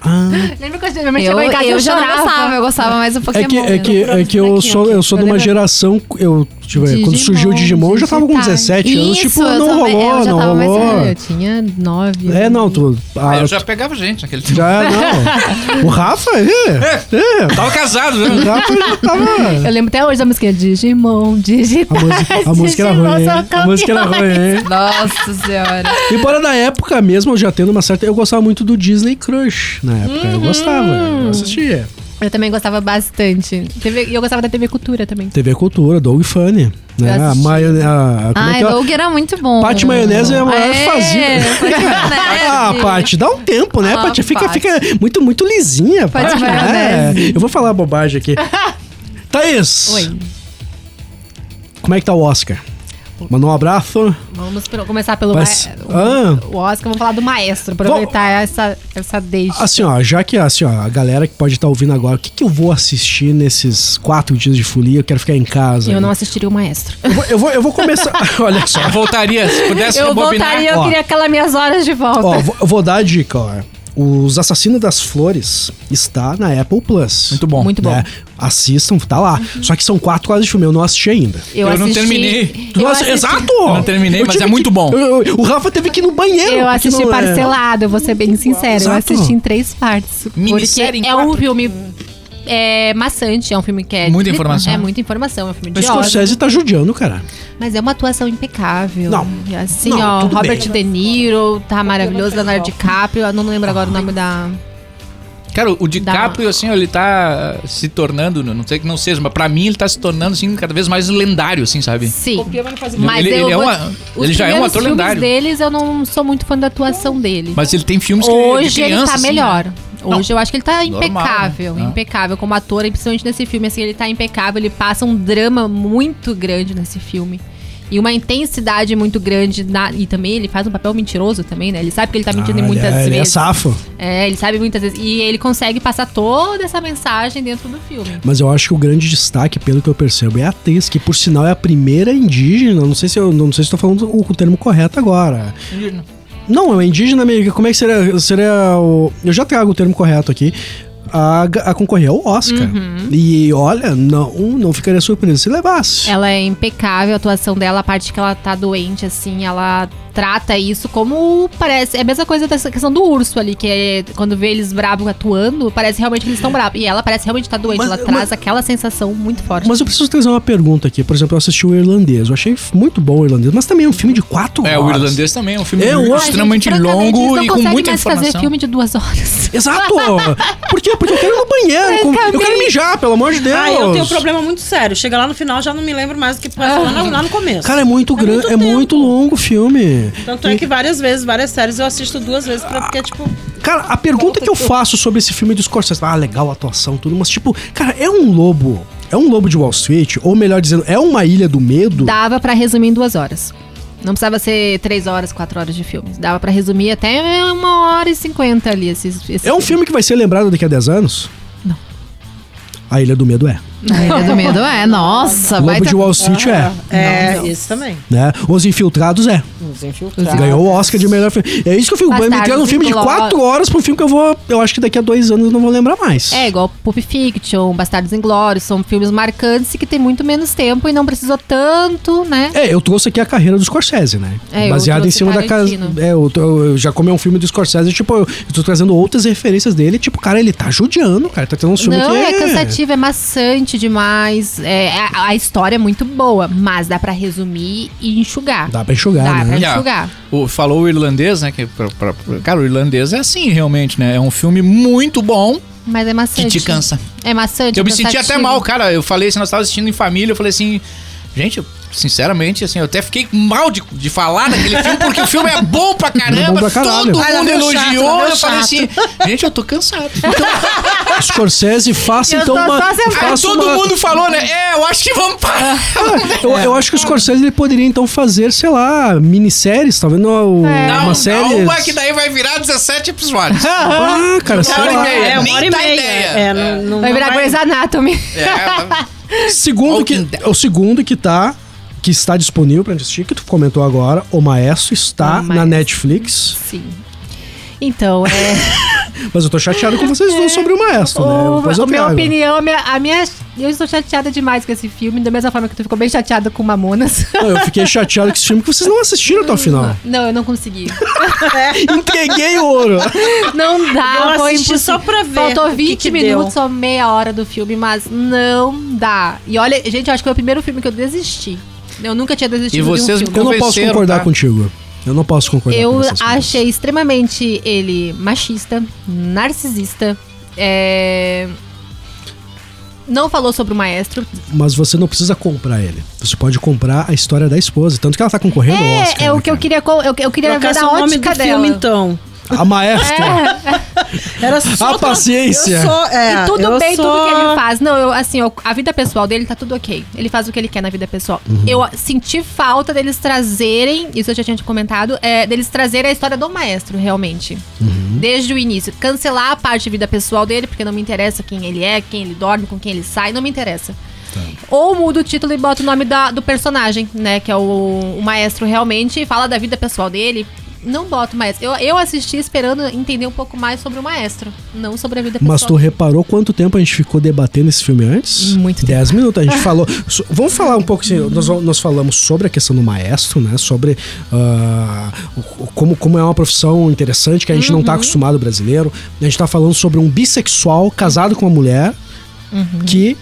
Ah, Lembra quando minha mãe Eu, chegou em casa eu eu já chorava? gostava, eu gostava mais do Pokémon. é que é que é que eu sou eu sou de uma geração eu deixa eu ver, quando Digimon, surgiu o Digimon eu já tava com digitais. 17 anos, Isso, tipo, eu não também, rolou, eu já não tava mais rolou. Eu tinha nove. É, não, tu Ah, ah, eu já pegava gente naquele tempo. já não. O Rafa, é, é, Tava casado, o né? Rafa já tava Eu lembro até hoje da música Digimon, a digitais. a música era Digimon ruim? A música era ruim, hein? Nossa senhora. Embora na época mesmo, eu já tendo uma certa. Eu gostava muito do Disney Crush na época. Eu gostava, eu assistia. Eu também gostava bastante. TV E eu gostava da TV Cultura também. TV Cultura, Doug Funny. Né? A, maionese. É Ai, é? Doug era muito bom. Pati Maionese é a maior que fazia. Pati Maionese. Ah, Paty, dá um tempo, né, Ah, Paty? Fica, fica muito, muito lisinha, Paty, né? Eu vou falar bobagem aqui. Thaís, Oi. como é que tá o Oscar? Mandou um abraço. Vamos começar pelo Mas- ma- Ah. o Oscar. Vamos falar do maestro. Aproveitar essa, essa deixa. Assim, ó, já que assim, ó, a galera que pode estar ouvindo agora, o que, que eu vou assistir nesses quatro dias de folia? Eu quero ficar em casa. Eu não assistiria o maestro. Eu vou, eu vou, eu vou começar. Olha só. Eu voltaria, se pudesse Eu rebobinar. voltaria, eu Ó. queria aquelas minhas horas de volta. Ó, vou- eu vou dar a dica, ó. Os Assassinos das Flores está na Apple Plus. Muito bom. Muito bom. né? Assistam, tá lá. Só que são quatro horas de filme, eu não assisti ainda. eu não terminei. Eu assisti, Exato! Eu não terminei, Eu mas é muito que- bom. eu- eu- o Rafa teve que ir no banheiro. Eu porque assisti é- parcelado, eu vou ser bem sincera. Eu assisti em três partes. Porque Minissérie em é um filme é, maçante, é um filme que é. Muita informação. É muita informação, é um filme Mas de ódio. Scorsese tá judiando, cara. Mas é uma atuação impecável. Não. Assim, Não, ó, Robert bem. De Niro tá maravilhoso, Leonardo DiCaprio, eu não lembro agora o nome da. Cara, o DiCaprio, assim, ele tá se tornando, não sei que não seja, mas pra mim ele tá se tornando, assim, cada vez mais lendário, assim, sabe? Sim. Mas Ele- eu ele é uma- os ele já é um ator filmes lendário. deles, eu não sou muito fã da atuação dele. Mas ele tem filmes que de Hoje ele criança, tá assim, melhor. né? Hoje eu acho que ele tá normal, impecável, né? impecável como ator, e principalmente nesse filme, assim, ele tá impecável, ele passa um drama muito grande nesse filme. E uma intensidade muito grande. na- e também ele faz um papel mentiroso também, né? Ele sabe que ele tá mentindo Ah, muitas ele é, ele é vezes. safo. É, ele sabe muitas vezes. E ele consegue passar toda essa mensagem dentro do filme. Mas eu acho que o grande destaque, pelo que eu percebo, é a atriz, que por sinal é a primeira indígena. Não sei se eu não sei se estou falando o, o termo correto agora. Não, é indígena americana. Como é que seria, seria o. Eu já trago o termo correto aqui. A, a concorrer ao Oscar. Uhum. E olha, não, não ficaria surpreso se levasse. Ela é impecável, a atuação dela, a parte que ela tá doente, assim, ela trata isso como parece. É a mesma coisa dessa questão do urso ali, que é quando vê eles bravos atuando, parece realmente que eles estão bravos. E ela parece realmente estar doente, Mas- ela mas- traz aquela sensação muito forte. Mas eu preciso trazer uma pergunta aqui. Por exemplo, eu assisti o Irlandês. Eu achei muito bom o Irlandês, mas também é um filme de quatro É, horas. o irlandês também é um filme É, gente, extremamente eles longo e com muita mais fazer informação. filme de duas horas. Exato! Por quê? Porque eu quero ir no banheiro. com- Eu quero mijar, pelo amor de Deus. Ah, eu tenho um problema muito sério. Chega lá no final, já não me lembro mais do que passou lá, no- lá no começo. Cara, é muito grande, muito é muito longo o filme. Tanto é que várias vezes, várias séries eu assisto duas vezes pra, porque, tipo, Cara, a pergunta que eu faço sobre esse filme do Scorsese, ah, legal a atuação, tudo, mas tipo, cara, é um lobo, é um lobo de Wall Street, ou melhor dizendo, é uma ilha do medo? Dava pra resumir em duas horas. Não precisava ser três horas, quatro horas de filme. Dava pra resumir até uma hora e cinquenta ali. Esses, esse É um filme que vai ser lembrado daqui a 10 anos? Não. A Ilha do Medo é, A Ilha do Medo é, nossa. o Lobo baita- de Wall Street é, é, esse também. né? Os Infiltrados é. Os infiltrados. Ganhou o Oscar de melhor filme. É isso que eu fico, me Bastardos criando um filme de. 4 horas pra um filme que eu vou, eu acho que daqui a dois anos eu não vou lembrar mais. É, igual Pulp Fiction, Bastardos Inglórios, são filmes marcantes e que tem muito menos tempo e não precisou tanto, né? É, eu trouxe aqui a carreira do Scorsese, né? É, eu Baseado em trouxe cima da casa. Tarantino. É, eu, eu já como é um filme do Scorsese, tipo, eu, eu tô trazendo outras referências dele, tipo, cara, ele tá judiando, cara, tá tendo um filme Não, que é cansativo, é maçante demais. É, a, a história é muito boa, mas dá pra resumir e enxugar. Dá pra enxugar, Dá né? pra Yeah. enxugar. O, falou o irlandês, né? Que pra- pra- pra- cara, o irlandês é assim, realmente, né? É um filme muito bom Mas é que maçante. te cansa. É maçante. Eu me cansativo. senti até mal, cara. Eu falei assim, nós tava assistindo em família, eu falei assim, gente, eu sinceramente, assim, eu até fiquei mal de, de falar daquele filme, porque o filme é bom pra caramba. É bom pra. Todo mundo elogiou. eu falei assim, gente, eu tô cansado. Então, Scorsese, faça Eu então uma. aí todo uma- mundo falou, né? É, eu acho que vamos parar. Eu, eu acho que o Scorsese ele poderia então fazer, sei lá, minisséries, talvez não, Não, uma série. não, uma que daí vai virar 17 episódios. Ah, cara, sei Uma lá. É, uma hora e meia. ideia. É, não, não, Vai não virar Grey's Anatomy. É, Segundo que, o segundo que tá que está disponível pra assistir, que tu comentou agora, O Maestro está O na Maestro. Netflix. Sim. Então, é. Mas eu tô chateado com vocês dois sobre o Maestro, né? o, eu a minha opinião, a minha, a minha. Eu estou chateada demais com esse filme, da mesma forma que tu ficou bem chateada com Mamonas. Não, eu fiquei chateado com esse filme que vocês não assistiram até o final. Não, eu não consegui. Entreguei o ouro. Não dá, Eu foi impossível. só pra ver Faltou o que 20 que minutos deu. ou meia hora do filme, mas não dá. E olha, gente, eu acho que foi o primeiro filme que eu desisti. Eu nunca tinha desistido E vocês de um me filme. Eu não posso concordar tá? contigo. Eu não posso concordar Eu com essas coisas. achei extremamente ele machista, narcisista. É... Não falou sobre o maestro. Mas você não precisa comprar ele. Você pode comprar a história da esposa. Tanto que ela tá concorrendo ao É, Oscar. é o né, que eu cara? queria, co- eu, eu queria ver Trocasse da o nome do ótica dela. filme, então. A maestra. Era só A paciência. Eu sou, é, E tudo eu bem, sou- tudo que ele faz. Não, eu, assim, eu- a vida pessoal dele tá tudo ok. Ele faz o que ele quer na vida pessoal. Uhum. Eu senti falta deles trazerem, isso eu já tinha te comentado, é, deles trazerem a história do maestro, realmente. Uhum. Desde o início. Cancelar a parte de vida pessoal dele, porque não me interessa quem ele é, quem ele dorme, com quem ele sai, não me interessa. Tá. Ou muda o título e bota o nome da- do personagem, né? Que é o, o maestro realmente, e fala da vida pessoal dele. Não bota o maestro. Eu, eu assisti esperando entender um pouco mais sobre o maestro, não sobre a vida pessoal. Mas tu reparou quanto tempo a gente ficou debatendo esse filme antes? Muito Dez minutos. A gente falou. so- vamos falar um pouco assim. Nós, nós falamos sobre a questão do maestro, né? Sobre o- como, como é uma profissão interessante que a gente não Uhum. tá acostumado brasileiro. A gente tá falando sobre um bissexual casado com uma mulher Uhum. que.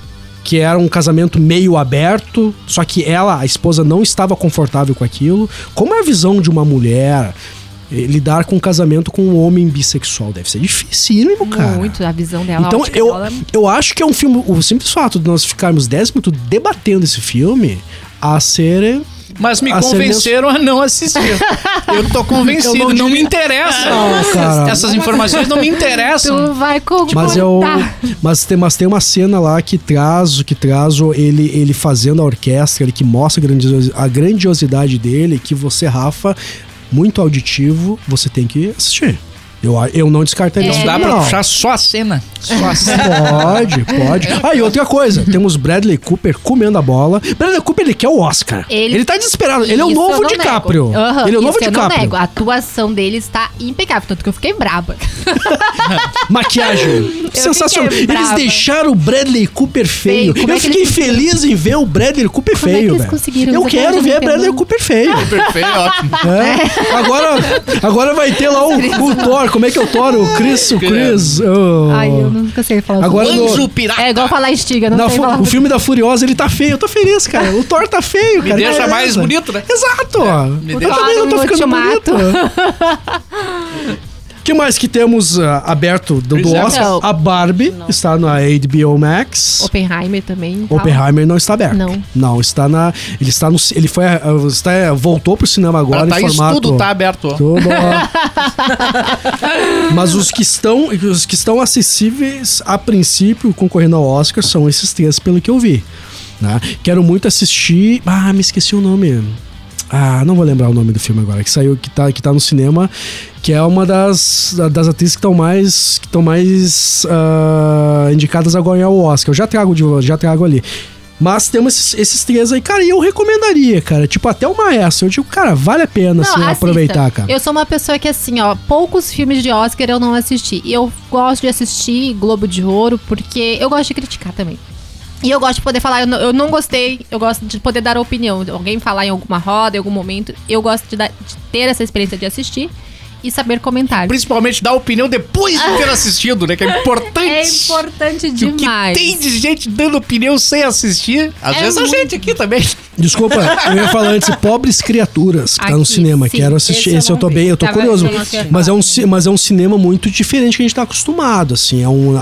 Que era um casamento meio aberto, só que ela, a esposa, não estava confortável com aquilo. Como é a visão de uma mulher eh, lidar com um casamento com um homem bissexual? Deve ser dificílimo, cara. Muito, a visão dela. Então, eu, dela. eu acho que é um filme. O simples fato de nós ficarmos 10 minutos debatendo esse filme a ser. Mas me convenceram a não assistir. Eu tô convencido, Eu não, não me interessa. Cara. Essas informações não me interessam. Tu vai concordar. Mas, eu, mas, tem, mas tem uma cena lá que traz, que traz o- ele, ele fazendo a orquestra, ele que mostra a grandiosidade dele, que você, Rafa, muito auditivo, você tem que assistir. Eu, eu não descartaria Não esse dá pra não. puxar só a cena. Só a cena. Pode, pode. Ah, e outra coisa, temos Bradley Cooper comendo a bola. Bradley Cooper, ele quer o Oscar. Ele, Ele- tá desesperado. Ele é o novo não DiCaprio. Aham, Ele é o novo eu não DiCaprio. nego. A atuação dele está impecável, tanto que eu fiquei braba. Maquiagem. Sensacional. Eles deixaram o Bradley Cooper feio. Feio. Eu é que fiquei feliz em ver o Bradley Cooper Como é que feio, eles velho. conseguiram? Eu Mas quero ver não Bradley entendo. Cooper feio. Perfeito, ótimo. É. Agora, agora vai ter lá o, o Thor. Como é que é o Thor? O Chris. O Chris. o- Ai, eu nunca sei falar. Agora no- Anjo pirata. É igual falar estiga, não na sei fu- falar. o filme da Furiosa, ele tá feio. Eu tô feliz, cara. O Thor tá feio, Me cara. deixa Beleza. mais bonito, né? Exato. me eu deixa- também não tô ficando bonito. que mais que temos ah, aberto do, do é. Oscar? Não. A Barbie está na HBO Max. Oppenheimer também. tá? Oppenheimer não está aberto. Não. Não, está na. Ele está no. Ele foi. ah, Está, voltou pro cinema agora tá em isso formato. tudo, tá aberto. Tudo. Mas os que estão. Os que estão acessíveis a princípio concorrendo ao Oscar são esses três, pelo que eu vi. Né? Quero muito assistir. Ah, me esqueci o nome. Ah, não vou lembrar o nome do filme agora, que saiu, que tá, que tá no cinema, que é uma das, das atrizes que estão mais, que mais ah, indicadas a ganhar o Oscar. Eu já trago, de, já trago ali. Mas temos esses, esses três aí, cara, e eu recomendaria, cara. Tipo, até o Maestro. Eu digo, cara, vale a pena, assim, assista. aproveitar, cara. Eu sou uma pessoa que, assim, ó, poucos filmes de Oscar eu não assisti. E eu gosto de assistir Globo de Ouro porque eu gosto de criticar também. E eu gosto de poder falar, eu não, eu não gostei, eu gosto de poder dar opinião. Alguém falar em alguma roda, em algum momento, eu gosto de, dar- de ter essa experiência de assistir e saber comentar. Principalmente dar opinião depois de ter assistido, né? Que é importante. É importante E o que demais. tem de gente dando opinião sem assistir? Às É vezes a muito. gente aqui também. Desculpa, eu ia falar antes, Pobres Criaturas, que tá no Aqui, cinema. sim. Quero assistir. Esse Esse, eu eu tô bem, eu tô Tava curioso. aqui. Mas é, um, mas é um cinema muito diferente que a gente tá acostumado, assim. É, um,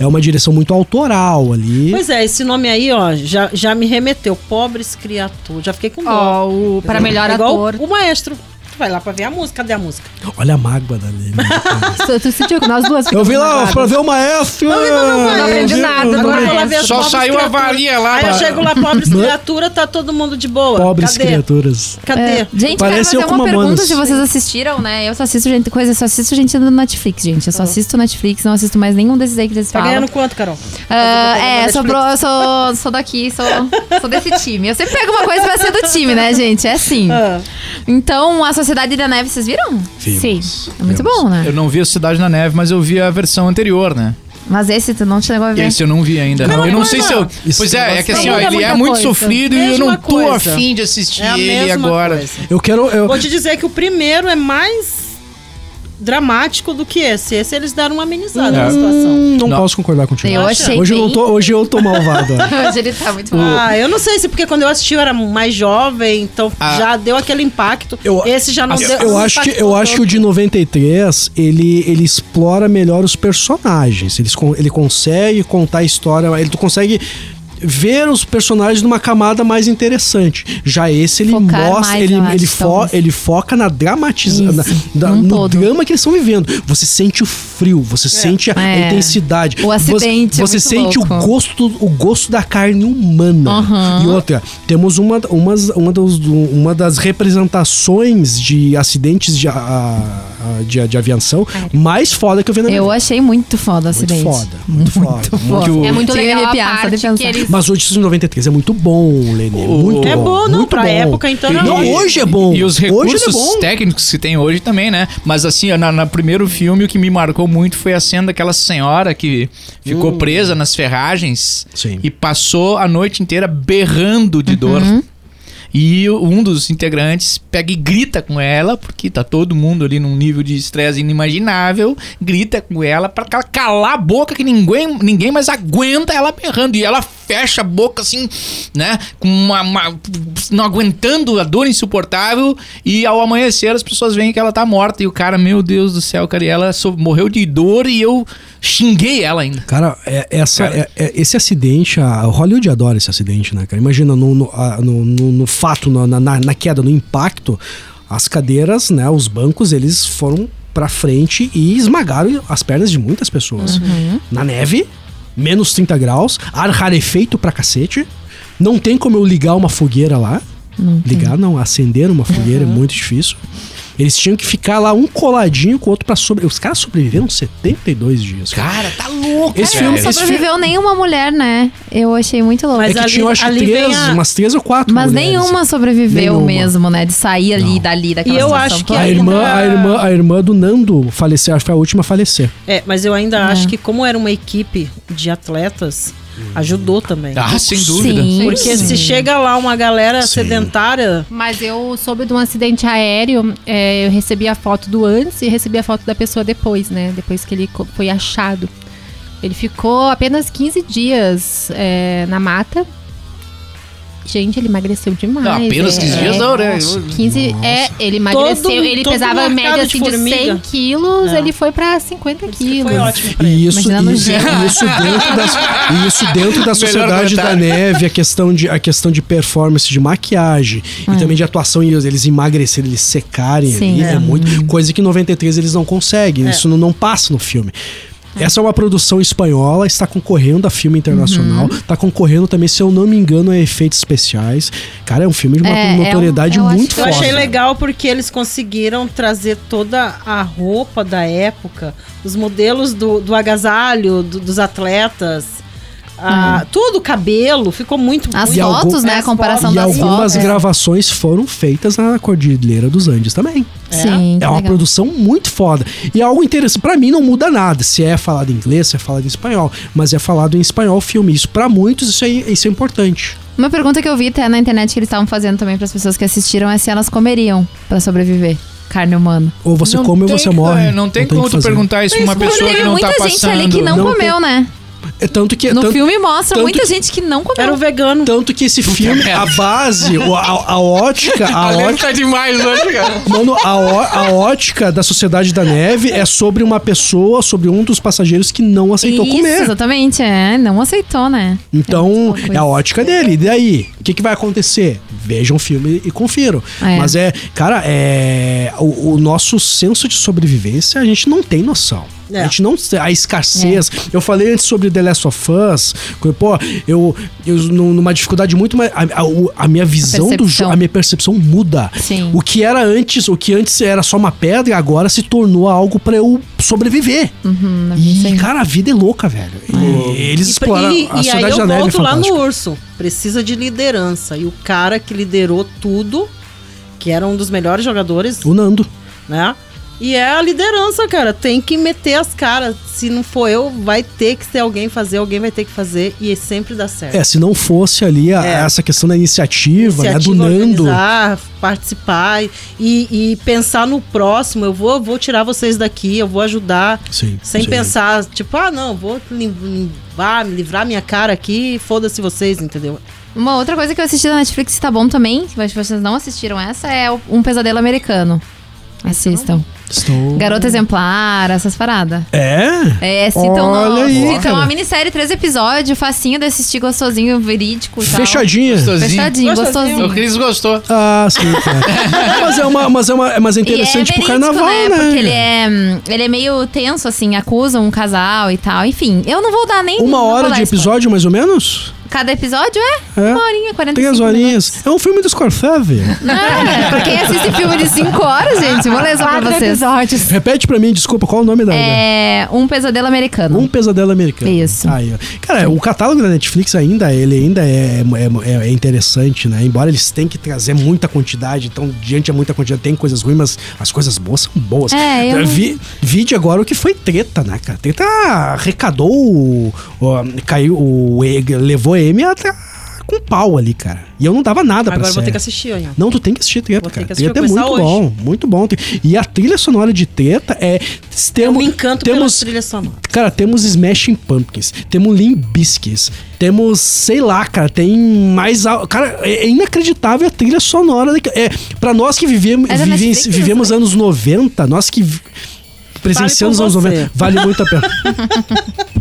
é uma direção muito autoral ali. Pois é, esse nome aí, ó, já, já me remeteu. Pobres criaturas. Já fiquei com dó. Ó, para melhor É igual ator. O maestro. Tu vai lá pra ver a música. Cadê a música? Olha a mágoa da Lene. Tu, sentiu que nós duas Eu vi lá pra ver o maestro. Não aprendi nada, não lá ver as Só saiu a varinha lá. Aí eu chego lá, pobres criaturas, tá todo mundo de boa. Pobres Cadê? criaturas. Cadê? É, gente, Parece quero fazer uma pergunta se vocês assistiram, né? Eu só assisto gente, coisa, só assisto gente do Netflix, gente. Eu só assisto Netflix, não assisto mais nenhum desses aí que eles Tá falam. ganhando quanto, Carol? Ah, Fazendo é, sou, eu sou, sou daqui, sou, sou desse time. Eu sempre pego uma coisa pra ser do time, né, gente? É assim. Ah, Então, a Sociedade da Neve, vocês viram? Vimos. É muito bom, né? Eu não vi a Cidade na Neve, mas eu vi a versão anterior, né? Mas esse tu não chegou a ver. Esse eu não vi ainda. eu não sei se eu. Isso Pois é, é que assim, Não ó, muda ele é muita muito coisa. sofrido e eu Mesma não tô coisa. afim de assistir é a ele mesma agora. coisa. Eu quero. Eu, Vou te dizer que o primeiro é mais dramático do que esse. Esse eles deram uma amenizada na situação. Hum, não, Não. posso concordar contigo. Eu achei Hoje eu, bem... não tô, hoje eu tô malvado. ó. Hoje ele tá muito bom. Ah, eu não sei se porque quando eu assisti eu era mais jovem, então Ah. já deu aquele impacto. Eu- Esse já não Eu, deu. eu acho que, eu acho que o de 93 ele, ele explora melhor os personagens. Eles, ele consegue contar a história, ele tu consegue ver os personagens numa camada mais interessante. Já esse ele Focar mostra, ele, ele, fo- talvez. ele foca na dramatização, no todo. drama que eles estão vivendo. Você sente o frio, você sente a, a É. intensidade. O acidente, Você, é você muito sente louco. o gosto, o gosto da carne humana. Aham. E outra, temos uma, umas, uma, dos, uma das representações de acidentes de, a- a- de, de aviação mais foda que eu vi na minha Eu vida. achei muito foda o Muito acidente. foda, muito foda. foda. Muito- É muito legal a parte que eles... Mas hoje de 93 é muito bom, Lene. O- Muito É bom. bom, não, muito pra bom. época, então, Não, não. hoje é bom. E os é recursos bom. técnicos que tem hoje também, né? Mas assim, na, na primeiro filme, o que me marcou muito foi a cena daquela senhora que ficou presa nas ferragens Sim. e passou a noite inteira berrando de dor. E um dos integrantes pega e grita com ela, porque tá todo mundo ali num nível de estresse inimaginável, grita com ela pra ela calar a boca que ninguém, ninguém mais aguenta ela berrando. E ela fecha a boca assim, né? Com uma, uma- não aguentando a dor insuportável. E ao amanhecer as pessoas veem que ela tá morta. E o cara, meu Deus do céu, cara, e ela so- morreu de dor e eu xinguei ela ainda. Cara, é- essa, Cara. é- é- esse acidente, a Hollywood adora esse acidente, né, cara? Imagina no, no, a- no- no- no fato, na, na- na queda, no impacto, as cadeiras, né, os bancos, eles foram pra frente e esmagaram as pernas de muitas pessoas. Na neve, menos 30 graus, ar rarefeito pra cacete. Não tem como eu ligar uma fogueira lá. ligar, não, acender uma fogueira é muito difícil. Eles tinham que ficar lá um coladinho com o outro pra sobreviver. Os caras sobreviveram 72 dias. cara. Cara, tá louco, Esse velho. filme- Não sobreviveu nenhuma mulher, né? Eu achei muito louco. Mas É que ali- tinham, acho três, a- umas três ou quatro Mas mulheres. nenhuma sobreviveu Nenhuma. mesmo, né? De sair ali, Não. dali, daquela E eu situação acho que. A irmã, ainda- a, irmã, a irmã do Nando faleceu, acho que foi a última a falecer. É, mas eu ainda É. acho que como era uma equipe de atletas, ajudou também. Ah, sem dúvida. Sim. Porque se chega lá uma galera Sim. sedentária, Mas eu soube de um acidente aéreo, é, eu recebi a foto do antes e recebi a foto da pessoa depois, né? Depois que ele foi achado. Ele ficou apenas 15 dias é, na mata. Gente, ele emagreceu demais. Não, apenas é, 15 dias é, não, né? Nossa. 15, é, ele emagreceu, Todo- ele todo pesava média de assim de, formiga. 100 quilos, É. ele foi pra 50 isso quilos. foi ótimo pra ele. E isso, isso, gente. isso dentro das, isso dentro da sociedade da neve, a questão de, a questão de performance, de maquiagem e também de atuação e eles emagrecerem, eles secarem Sim. ali, é. É. muito coisa que em 93 eles não conseguem, É. isso não, não passa no filme. Essa é uma produção espanhola, está concorrendo a filme internacional, está concorrendo também, se eu não me engano, a efeitos especiais. Cara, é um filme de uma É, é um- notoriedade eu acho muito que Eu forte. achei legal porque eles conseguiram trazer toda a roupa da época, os modelos do, do agasalho do- dos atletas, a- tudo, o cabelo, ficou muito As E fotos, algum- né? A comparação E das algumas fotos. gravações foram feitas na Cordilheira dos Andes também. Sim, É uma legal. produção muito foda. E é algo interessante. Pra mim não muda nada. Se é falado em inglês, se é falado em espanhol. Mas é falado em espanhol o filme. Isso pra muitos, isso, aí, isso é importante. Uma pergunta que eu vi até na internet que eles estavam fazendo também para as pessoas que assistiram é se elas comeriam para sobreviver. carne humana. Ou você Não come ou tem, você morre. cara, Não tem como o que tu perguntar isso pra uma pessoa que não muita tá gente passando. ali que não, Não comeu, né? É tanto que. No tanto, filme mostra muita que- gente que não comeu. Era o vegano. tanto que esse filme, a base, a, a ótica, a A ótica. tá demais hoje, cara. Mano, a, ó- a ótica da Sociedade da Neve é sobre uma pessoa, sobre um dos passageiros que não aceitou Isso, comer. exatamente. É, não aceitou, né? Então, uma coisa. é a ótica dele. E daí? O que, que vai acontecer? Vejam o filme e confiram. É. Mas é, cara, é. O, o nosso senso de sobrevivência, a gente não tem noção. É. A gente não. A escassez. Eu falei antes sobre The Last of Us. que, Pô, eu, eu num- numa dificuldade muito mais. A, a- a minha visão do Percepção. jogo, a minha percepção muda. Sim. O que era antes, o que antes era só uma pedra, agora se tornou algo pra eu sobreviver. Uhum, E, sim. cara, a vida é louca, velho. E eles E, exploraram e, a e aí eu da Neve. é volto lá no urso. Precisa de liderança. E o cara que liderou tudo, que era um dos melhores jogadores, O Nando. né? E é a liderança, cara. Tem que meter as caras. Se não for eu, vai ter que ser alguém fazer, alguém vai ter que fazer. E sempre dá certo. É, se não fosse ali a- É. essa questão da iniciativa, né, do Iniciativa, Nando. participar e, e pensar no próximo. Eu vou, vou tirar vocês daqui, eu vou ajudar. Sim, Sem sim. pensar, tipo, ah, não, vou livrar, livrar minha cara aqui, foda-se vocês, entendeu? Uma outra coisa que eu assisti na Netflix tá bom também, mas vocês não assistiram essa, é o- Um Pesadelo Americano. Assistam. Estou... Garota Exemplar, essas paradas. É? É, citam, Olha no, aí, citam cara. uma minissérie, três episódios, facinho de assistir, gostosinho, verídico e tal. Fechadinha. Gostosinho. Fechadinho, Gostosinho. gostosinho. O Cris gostou. Ah, sim, cara. mas, é uma, mas, é uma, mas é interessante e é pro verídico, carnaval, né? Porque ele é, ele é meio tenso, assim, acusam um casal e tal. Enfim, eu não vou dar nem. Uma hora de spoiler. episódio, mais ou menos? Cada episódio é, É. uma horinha, 45 Três horinhas. É um filme do Scorsese. É, pra quem assiste filme de 5 horas, gente, vou ler só pra vocês. episódios. Repete pra mim, desculpa, qual é o nome da... É Um Pesadelo Americano. Um pesadelo americano. Isso. Aí, ó. Cara, o catálogo da Netflix ainda, ele ainda é, é, é- é interessante, né? Embora eles tenham que trazer muita quantidade, então, diante de muita quantidade, tem coisas ruins, mas as coisas boas são boas. É, eu- Vi, vide agora o que foi treta, né, cara? Treta arrecadou, o, o- caiu, o, levou a M até com pau ali, cara. E eu não dava nada pra Agora eu vou ter que assistir, olha. Não, tu tem que assistir Treta, Vou ter cara. que assistir, é muito começar bom, muito bom. E a trilha sonora de Treta é... Eu Temos, me encanto temos, trilha sonora. Cara, temos Smashing Pumpkins, temos Limp Bizkits, temos, sei lá, cara, tem mais. Cara, é é inacreditável a trilha sonora. É, pra nós que vivemos, É da vive- Netflix, vivemos anos 90, nós que presenciamos por anos você. 90, vale muito a pena.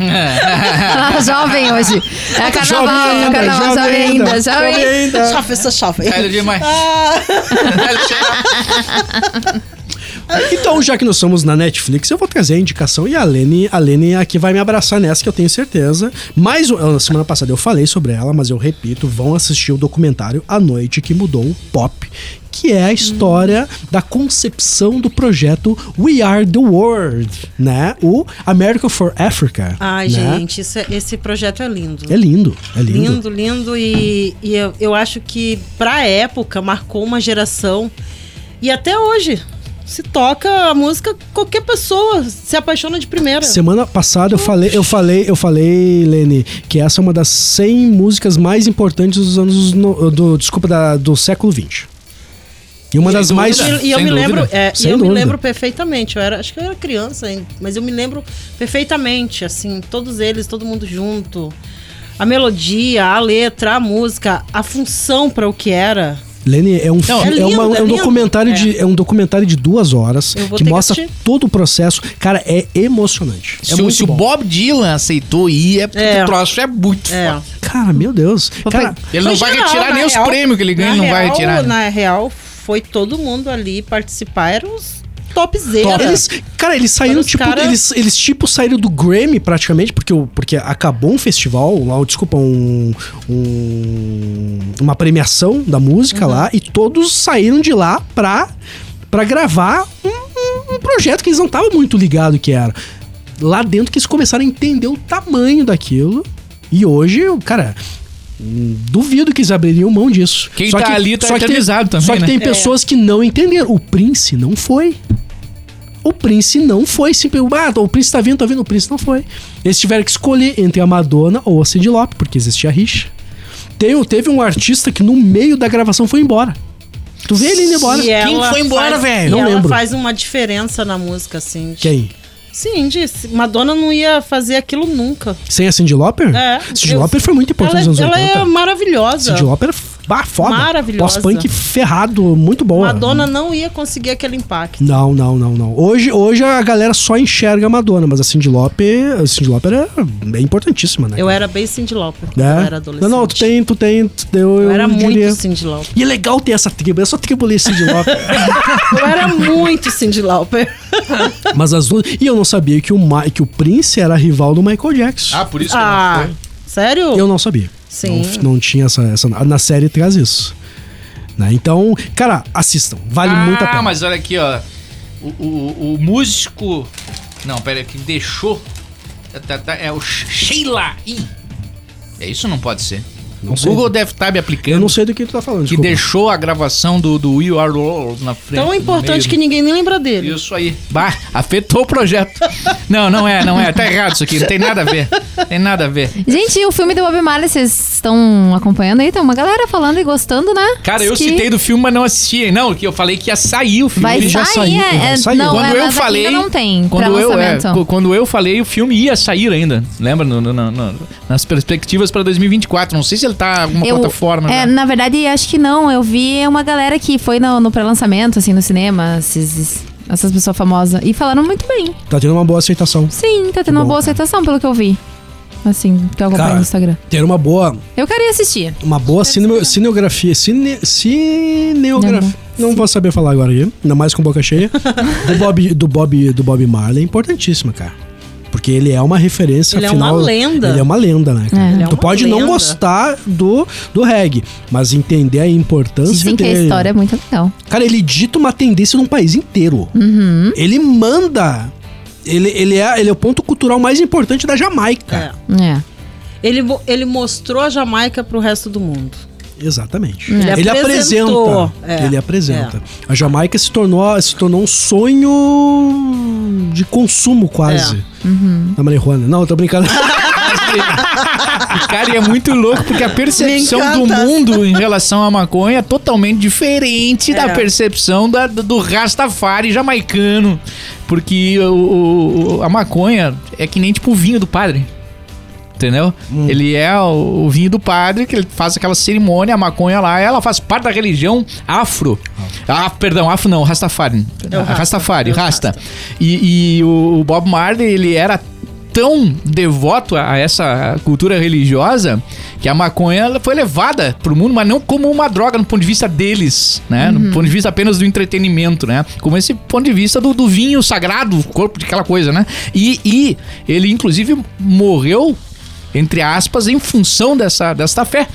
Ah, jovem hoje. É carnaval, Jovem é ainda, carnaval, jovem jovem ainda, ainda, jovem. jovem ainda. Chave, essa chave. Velho demais. Cheio. Então, já que nós somos na Netflix, eu vou trazer a indicação e a Lene, a Lene aqui vai me abraçar nessa, que eu tenho certeza. Mais na semana passada eu falei sobre ela, mas eu repito, vão assistir o documentário A Noite que Mudou o Pop, que é a história da concepção do projeto We Are the World, né? O America for Africa. Ai, né? gente, é- esse projeto é lindo. É lindo, é lindo. Lindo, lindo. E, e eu, eu acho que pra época marcou uma geração. E até hoje. Se toca a música, qualquer pessoa se apaixona de primeira. Semana passada eu falei, eu falei, eu falei, Lene, que essa é uma das 100 músicas mais importantes dos anos no- do, desculpa, da- do século 20. E uma das mais E, e eu me lembro, é, e eu me lembro perfeitamente. Eu era, acho que eu era criança, mas eu me lembro perfeitamente, assim, todos eles, todo mundo junto. A melodia, a letra, a música, a função para o que era. Lene é um, Não, é é, uma- lindo, é é um documentário É. de é um documentário de duas horas que que mostra assistir. todo o processo. Cara, é emocionante. É Se, o- muito se o bom. Bob Dylan aceitou ir, é porque É. o troço é muito É. foda. Cara, meu Deus. Cara, Ele não vai geral, retirar nem os real- prêmios que ele ganha, não vai real- retirar. né? Na real, foi todo mundo ali participar, eram os topzeiras. Eles, cara, eles saíram, tipo, cara- eles, eles tipo saíram do Grammy praticamente, porque, o- porque acabou um festival, lá, desculpa, um, um- uma premiação da música Uhum. lá, e todos saíram de lá pra, pra gravar um, um- um projeto que eles não estavam muito ligados que era. Lá dentro que eles começaram a entender o tamanho daquilo, e hoje, cara... Duvido que eles abririam mão disso. Quem tá ali tá só que tem- eternizado também, Só que né? tem pessoas que não entenderam. O Prince não foi. O Prince não foi simplesmente. Ah, o Prince tá vindo, tá vindo. O Prince não foi. Eles tiveram que escolher entre a Madonna ou a Cyndi Lauper, porque existia rixa. Tem, teve um artista que no meio da gravação foi embora. Tu vê ele indo embora. E ela foi embora, faz- velho? E Não ela lembro. faz uma diferença na música, assim. Quem? Sim, disse. Madonna não ia fazer aquilo nunca. Sem a Cindy Lauper? É. Cindy eu- Lauper foi muito importante Ela, nos anos ela 80. é maravilhosa. Cindy Lauper, bah, foda. Maravilhosa. Pós-punk ferrado, muito boa. Madonna não ia conseguir aquele impacto. Não, não, não, não. Hoje, hoje a galera só enxerga a Madonna, mas a Cindy Lauper, a Cindy Lauper é, é importantíssima, né? Eu era bem Cindy Lauper quando É? eu era adolescente. Não, não, tu tem, tu tem. tu- Eu, Eu era diria. muito Cindy Lauper. E é legal ter essa tribo. Eu sou tribo ali, Cindy Lauper. Eu era muito Cindy Lauper. mas as duas. E eu não sabia que o, Ma- que o Prince era rival do Michael Jackson. Ah, por isso que Ah, não foi. sério? Eu não sabia. Sim. Não, não tinha essa, essa. Na série traz isso. Né? Então, cara, assistam. Vale ah, muito a pena. mas olha aqui, ó. O, o, o músico. Não, pera aí, que deixou. tá- tá- É o Sheila. É isso não pode ser. Não o sei. Google deve estar me aplicando. Eu não sei do que tu tá falando. Que desculpa. deixou a gravação do, do We Are World na frente. Tão importante que ninguém nem lembra dele. Isso aí. Bah, afetou o projeto. Não, não é, não é. Tá errado isso aqui. Não tem nada a ver. Tem nada a ver. Gente, o filme do Bob Marley, vocês estão acompanhando aí? Tem uma galera falando e gostando, né? Cara, eu que citei do filme, mas não assisti. Não, que eu falei que ia sair o filme. Vai Ele já sair, saiu, é, vai é, sair. não, quando é, eu mas falei. ainda não tem quando eu, é, quando eu falei, o filme ia sair ainda. Lembra? No- no- no- no- nas perspectivas pra 2024. Não sei se ele tá alguma Eu- plataforma. É, né? na verdade, acho que não. Eu vi uma galera que foi no, no pré-lançamento, assim, no cinema, esses- essas pessoas famosas. E falaram muito bem. Tá tendo uma boa aceitação. Sim, tá tendo bom, uma boa cara. aceitação, pelo que eu vi. Assim, que eu acompanho Cara, no Instagram. Ter uma boa, Eu queria assistir. uma boa cine, cineografia. Cine, cineografia. Não vou saber falar agora aí, ainda mais com boca cheia. do, Bob, do, Bob, do Bob Marley é importantíssima, cara. Porque ele é uma referência, Ele é afinal, uma lenda. Ele é uma lenda, né? cara? É. Ele é tu uma pode não lenda. gostar do, do reggae, mas entender a importância Dizem que a dele. história é muito legal. Cara, ele dita uma tendência num país inteiro. Uhum. Ele manda. Ele, ele, é, ele é o ponto cultural mais importante da Jamaica. É. É. Ele, ele mostrou a Jamaica pro resto do mundo. Exatamente. Ele Ele, apresenta. é, ele apresenta. A Jamaica se tornou, se tornou um sonho de consumo quase. Uhum. Da marihuana. Não, eu tô brincando. Cara, e é muito louco porque a percepção do mundo em relação à maconha é totalmente diferente da É. percepção da- do Rastafari jamaicano. Porque o, o- a maconha é que nem tipo o vinho do padre. Entendeu? Ele é o, o vinho do padre, que ele faz aquela cerimônia, a maconha lá, ela faz parte da religião afro. Ah, perdão, afro não, Rastafari. Rasta, Rastafari, o Rasta. E, e o, o Bob Marley, ele era tão devoto a essa cultura religiosa que a maconha ela foi levada pro mundo, mas não como uma droga no ponto de vista deles, né? No ponto de vista apenas do entretenimento, né? Como esse ponto de vista do, do vinho sagrado, o corpo de aquela coisa, né? E, e ele, inclusive, morreu, entre aspas, em função dessa, dessa fé.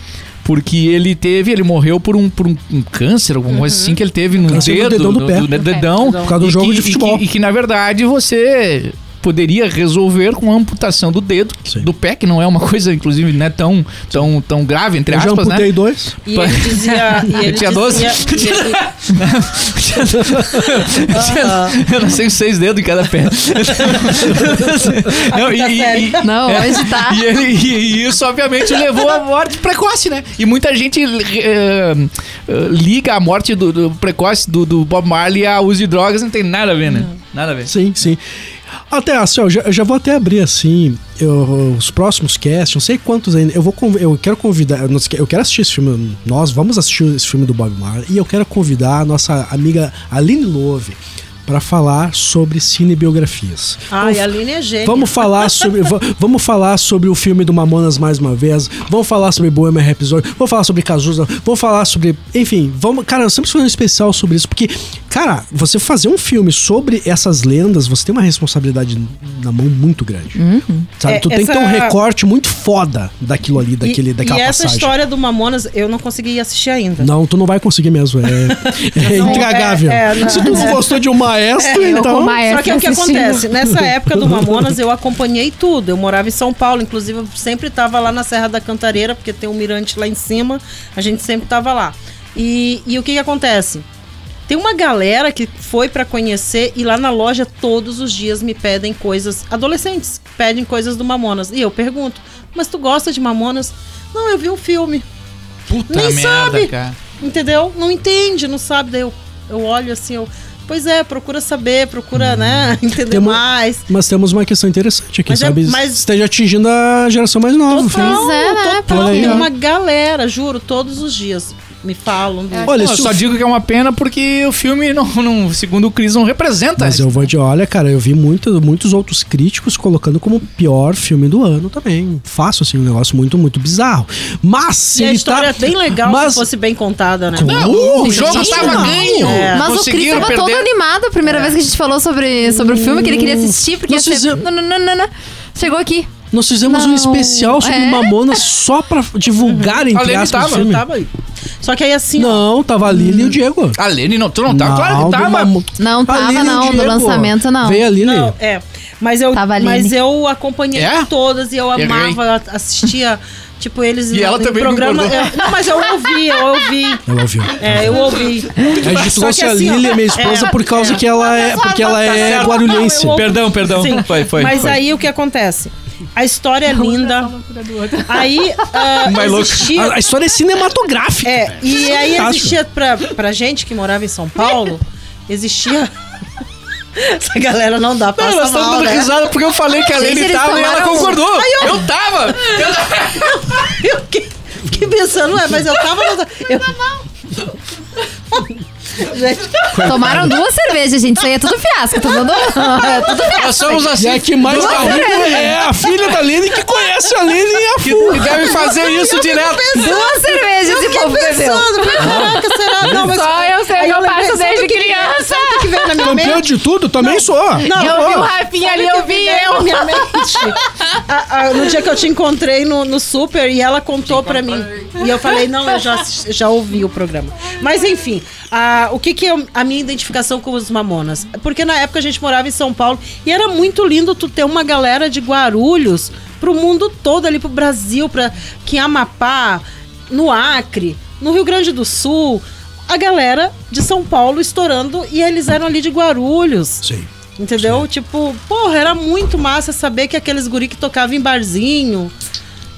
Porque ele teve, ele morreu por um, por um, um câncer, alguma coisa assim que ele teve no Câncer no dedo, dedão do pé. do dedão. Por causa do jogo que- de e que- futebol. E que, na verdade, você poderia resolver com a amputação do dedo, Sim. do pé, que não é uma coisa, inclusive, né, tão, tão, tão grave, entre eu já aspas, amputei né? dois. E ele dizia. E ele tinha 12? dizia- e ele- Eu não sei os seis dedos em cada pé. não, e, e- e- Não, É. hoje tá. E, ele- e- e isso, obviamente, levou à morte precoce, né? E muita gente eh, liga a morte do, do precoce do, do Bob Marley a uso de drogas, não tem nada a ver, né? Nada a ver. Sim, sim. Até, assim, eu já, eu já vou até abrir assim eu- os próximos casts, não sei quantos ainda. Eu vou eu quero convidar, eu quero assistir esse filme. Nós vamos assistir esse filme do Bob Marley e eu quero convidar a nossa amiga Aline Love para falar sobre cinebiografias. Ai, a Aline é gênia. Vamos falar sobre va- vamos falar sobre o filme do Mamonas mais uma vez. Vamos falar sobre Bohemian Rhapsody. Vamos falar sobre Cazuza. Vamos falar sobre, enfim, vamos, cara, eu sempre fazer um especial sobre isso porque, cara, você fazer um filme sobre essas lendas, você tem uma responsabilidade na mão muito grande. Sabe? É, tu tem que ter um essa- recorte muito foda daquilo ali, daquele, e, daquela e essa passagem. história do Mamonas, eu não consegui assistir ainda. Não, tu não vai conseguir mesmo. É, é Não, intragável. é- é, não. Se tu não gostou de um maestro, É, eu então. maestro. Só que o que acontece? Nessa época do Mamonas, eu acompanhei tudo. Eu morava em São Paulo, inclusive eu sempre estava lá na Serra da Cantareira, porque tem um mirante lá em cima, a gente sempre estava lá. E, e o que, que acontece? Tem uma galera que foi para conhecer e lá na loja todos os dias me pedem coisas. Adolescentes pedem coisas do Mamonas. E eu pergunto, mas tu gosta de Mamonas? Não, eu vi um filme. Puta Nem merda, sabe. cara. entendeu? Não entende, não sabe. Daí eu, eu olho assim, eu. Pois é, procura saber, procura, né, entender Temos- mais. Mas temos uma questão interessante aqui, Mas é- sabe? mas- Esteja atingindo a geração mais nova. Total, é, né? total. Tem uma galera, juro, todos os dias me falam. do- Olha, Pô, eu só o- digo que é uma pena porque o filme, não, não- segundo o Chris, não representa. Mas eu vou de olha, cara, eu vi muito, muitos outros críticos colocando como o pior filme do ano também. Fácil, assim, um negócio muito, muito bizarro. Mas se E a história tá... é bem legal mas- se fosse bem contada, né? Não, Uh, o jogo sim, tava não. ganho. É. Mas o Cris Conseguiram tava todo perder. animado a primeira vez que a gente falou sobre, sobre o filme, que ele queria assistir, porque ia ser... fizemos- Não, não, não, não, não. Chegou aqui. Nós fizemos um Não, especial sobre é? Mamonas só pra divulgar, A entre aspas, o filme. Tava aí. Só que aí assim, Não, tava a Lili e o Diego. A Lene, não, tu não tá? Claro que tava. Mamo- Não tava, Lili não, no lançamento, não. Veio a Lili. Não, é. Mas eu, Tava mas eu acompanhei É? todas e eu Errei. amava, assistia, tipo, eles E ela também programa. concordou. eu- não, mas eu ouvi, eu ouvi. Ela ouviu. É, eu ouvi. A gente trouxe a assim, Lili, minha esposa, é, por causa é. que ela é, porque ela é certo. guarulhense. Não, Perdão, perdão. Sim. Foi, foi. Mas foi. aí o que acontece? A história é linda. Aí louco. existia. A, a história é cinematográfica. É, e aí Fantástico. existia pra, pra gente que morava em São Paulo, existia. Essa galera não dá Não, nós estamos mal, dando né? risada porque eu falei que a Lene tava e ela concordou. Eu tava. Eu fiquei, fiquei pensando, ué, mas eu tava. Eu... Gente, Tomaram duas cervejas, gente. Isso aí é tudo fiasco. Tô dando... É tudo fiasco. Nós somos E assim. a que mais tá rindo é a filha da Lili que conhece a Lili e a Fu. que deve fazer isso direto. Duas cervejas esse povo bebeu. pensando, caraca, será? Não, mas Só eu sei aí que eu sabe desde que- criança. Que veio na minha Campeão mente? de tudo, também sou. Não, Eu vi o Rafinha ali, eu vi eu. na minha mente? A- a- no dia que eu te encontrei no, no super e ela contou pra mim. E eu falei, não, eu já, assisti- já ouvi o programa. Mas enfim, a- o que que é a minha identificação com os Mamonas? Porque na época a gente morava em São Paulo e era muito lindo tu ter uma galera de Guarulhos pro mundo todo ali, pro Brasil, pra que Amapá, no Acre, no Rio Grande do Sul. A galera de São Paulo estourando e eles eram ali de Guarulhos. Sim. Entendeu? Tipo, porra, era muito massa saber que aqueles guri que tocavam em barzinho.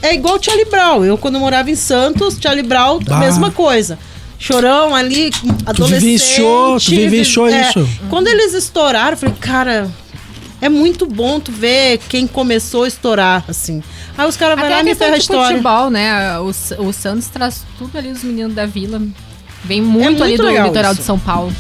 É igual o Charlie Brown. Eu, quando morava em Santos, Charlie Brown, Bah. mesma coisa. Chorão ali, adolescente. vivenciou, tu vivenciou é. isso. Quando eles estouraram, eu falei, cara, é muito bom tu ver quem começou a estourar, assim. Aí os caras vão lá e me ferram a história. futebol, né? O, o Santos traz tudo ali, os meninos da vila. Vem muito, muito ali do litoral isso. de São Paulo.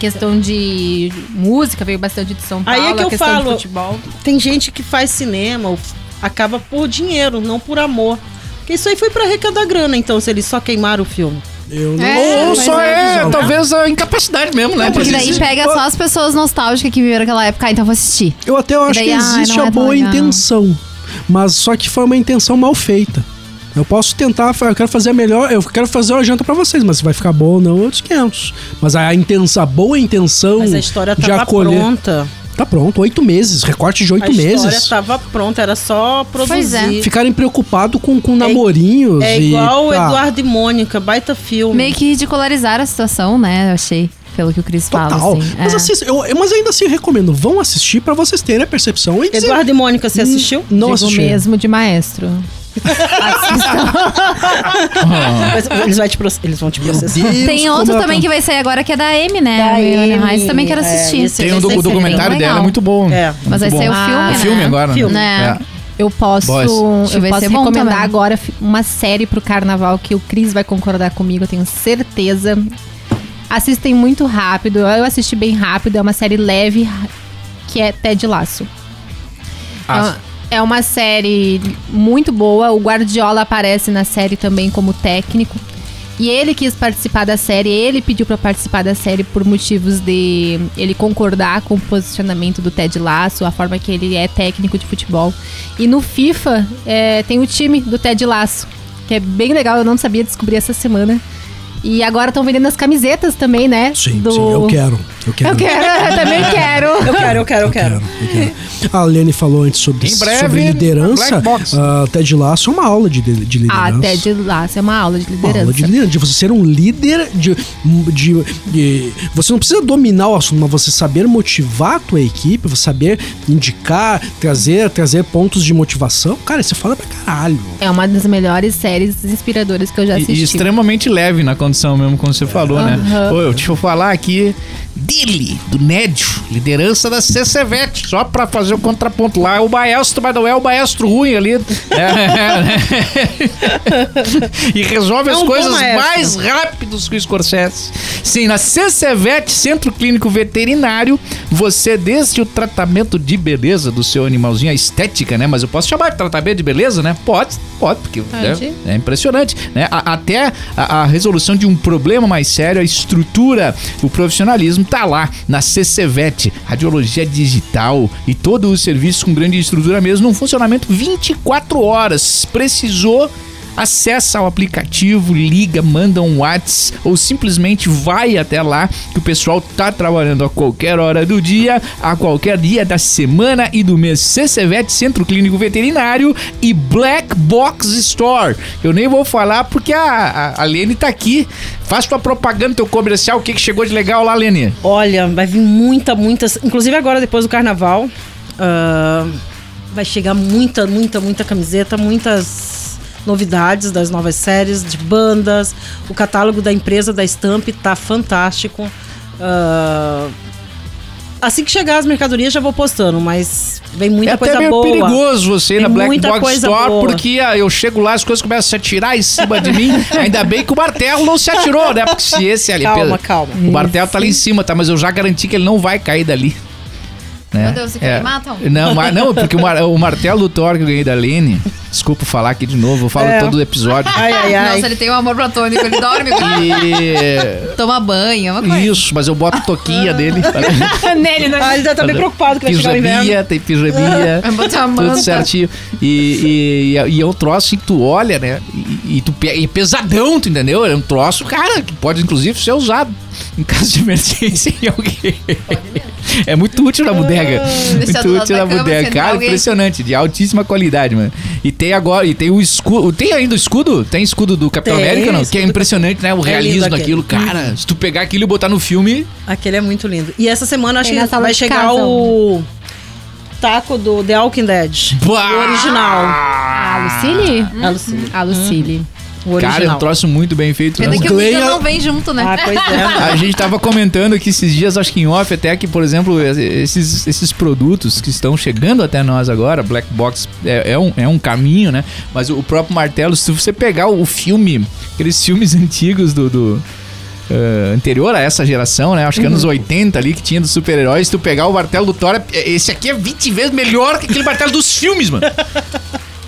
Questão de música veio bastante de São Aí Paulo. é que eu questão falo. de futebol. Tem gente que faz cinema, acaba por dinheiro, não por amor. Porque isso aí foi pra arrecadar grana, então, se eles só queimaram o filme. Eu não É, Ou só é é, talvez, a incapacidade mesmo, né? Porque de daí pega só as pessoas nostálgicas que viveram aquela época. Ah, então vou assistir. Eu até acho daí, que ai, existe não a é boa legal. intenção. Mas só que foi uma intenção mal feita. Eu posso tentar, eu quero fazer a melhor, eu quero fazer uma janta pra vocês, mas se vai ficar bom ou não, outros 500. Mas a intenção, a boa intenção Mas a história de tava acolher. pronta. Tá pronto, oito meses, recorte de A oito história meses. tava pronta, era só Pois é. produzir. Ficarem preocupados com, com namorinhos É e. igual o tá. Eduardo e Mônica, baita filme. Meio que ridicularizaram a situação, né? Eu achei. Pelo que o Cris fala, assim. Mas, É. assista- eu, mas ainda assim, eu recomendo. Vão assistir pra vocês terem a percepção e dizer. Eduardo e Mônica, você assistiu? Não Digo assisti. mesmo de maestro. Mas Eles, vai te proce- eles vão te processar. Deus, Tem como outro ela também tá- que vai sair agora, que é da M, né? Da A Amy, Heights, também quero é, assistir. esse- Tem um Esse docu- aí o documentário dela, é muito bom. É. Mas vai ser bom. o filme, Ah, né? filme agora. Filme. Né? É. Eu posso, Boys. Eu posso ser bom recomendar também. agora fi- uma série pro carnaval que o Cris vai concordar comigo, eu tenho certeza. Assistem muito rápido, eu assisti bem rápido, é uma série leve que é Ted Laço. Ah, É uma série muito boa. O Guardiola aparece na série também como técnico. E ele quis participar da série, ele pediu pra participar da série por motivos de ele concordar com o posicionamento do Ted Lasso, a forma que ele é técnico de futebol. E no FIFA é, tem o time do Ted Lasso, que é bem legal, eu não sabia descobrir essa semana. E agora estão vendendo as camisetas também, né? Sim, do... sim, eu quero. Eu quero. Eu quero, eu também quero. Eu quero, eu quero, eu quero. Quero, eu quero. A Lene falou antes sobre, Em breve, sobre liderança. Ah, Ted Lasso é uma aula de, de de liderança. Ah, Ted Lasso é uma aula de Uma liderança. aula de liderança, de você ser um líder, de, de, de- Você não precisa dominar o assunto, mas você saber motivar a tua equipe, você saber indicar, trazer, trazer pontos de motivação. Cara, você fala pra caralho. É uma das melhores séries inspiradoras que eu já E, assisti. e extremamente leve na condução condição mesmo, como você falou, né? Ô, deixa eu falar aqui dele, do Nédio, liderança da CCVET, só pra fazer o contraponto lá. É o maestro, mas não é o maestro ruim ali. É, e resolve É as um bom coisas mais rápidos que o Scorsese. Sim, na CCVET, Centro Clínico Veterinário, você, desde o tratamento de beleza do seu animalzinho, a estética, né? Mas eu posso chamar de tratamento de beleza, né? Pode, pode, porque né? é impressionante, né? A- até a, a resolução de um problema mais sério, a estrutura, o profissionalismo tá lá na CCVET, radiologia digital e todo o serviço com grande estrutura mesmo, num funcionamento 24 horas. Precisou Acessa o aplicativo, liga, manda um WhatsApp ou simplesmente vai até lá que o pessoal tá trabalhando a qualquer hora do dia, a qualquer dia da semana e do mês. CCVET, Centro Clínico Veterinário e Black Box Store. Eu nem vou falar porque a, a, a Lene tá aqui. Faz tua propaganda, teu comercial, o que, que chegou de legal lá, Lene? Olha, vai vir muita, muitas. Inclusive agora, depois do carnaval, ah, vai chegar muita, muita, muita camiseta, muitas novidades das novas séries, de bandas. O catálogo da empresa da Stamp tá fantástico. Ah, assim que chegar as mercadorias, já vou postando, mas vem muita é coisa até meio boa. perigoso você ir na Black Box Store, boa. porque ah, eu chego lá, as coisas começam a se atirar em cima de mim. Ainda bem que o martelo não se atirou, né? Porque se esse ali... Calma, calma. O martelo tá ali em cima, tá? Mas eu já garanti que ele não vai cair dali. Né? Meu Deus, você quer que matam? Não, mas, não, porque o, mar- o martelo do Thor que eu ganhei da Lene, desculpa falar aqui de novo, eu falo É. todo o episódio. Ai, ai, ai. Nossa, ele tem um amor platônico, ele dorme com E... toma banho, é uma coisa. Isso, mas eu boto toquinha dele. Nele, né? Ah, ele já tá bem preocupado que vai chegar o inverno. Pijaminha, tem pijaminha. Vai botar a Tudo certinho. E, e, e é um troço assim que tu olha, né? E, e tu pe- e é pesadão, tu entendeu? É um troço, cara, que pode inclusive ser usado em caso de emergência em alguém. É muito útil na bodega. Do Muito útil na bodega. Cara, alguém. impressionante, de altíssima qualidade, mano. E tem agora, e tem o escudo. Tem ainda o escudo? Tem escudo do Capitão Tem, América, não? Que é impressionante, né? O É realismo daquilo. Cara, se tu pegar aquilo e botar no filme. Aquele é muito lindo. E essa semana acho que vai chegar casa, o taco do The Walking Dead. Bah! O original. A Lucille? A Lucille. A Lucille. O Cara, é original. um troço muito bem feito. Pena né? que o Glenn- Mika não vem junto, né? Ah, pois é. A gente tava comentando aqui esses dias, acho que em off, até que, por exemplo, esses, esses produtos que estão chegando até nós agora, Black Box é, é um, é um caminho, né? Mas o próprio martelo, se você pegar o filme, aqueles filmes antigos do. do, eh, anterior a essa geração, né? Acho que anos 80 ali que tinha dos super-heróis. Se tu pegar o martelo do Thor, é- esse aqui é 20 vezes melhor que aquele martelo dos filmes, mano.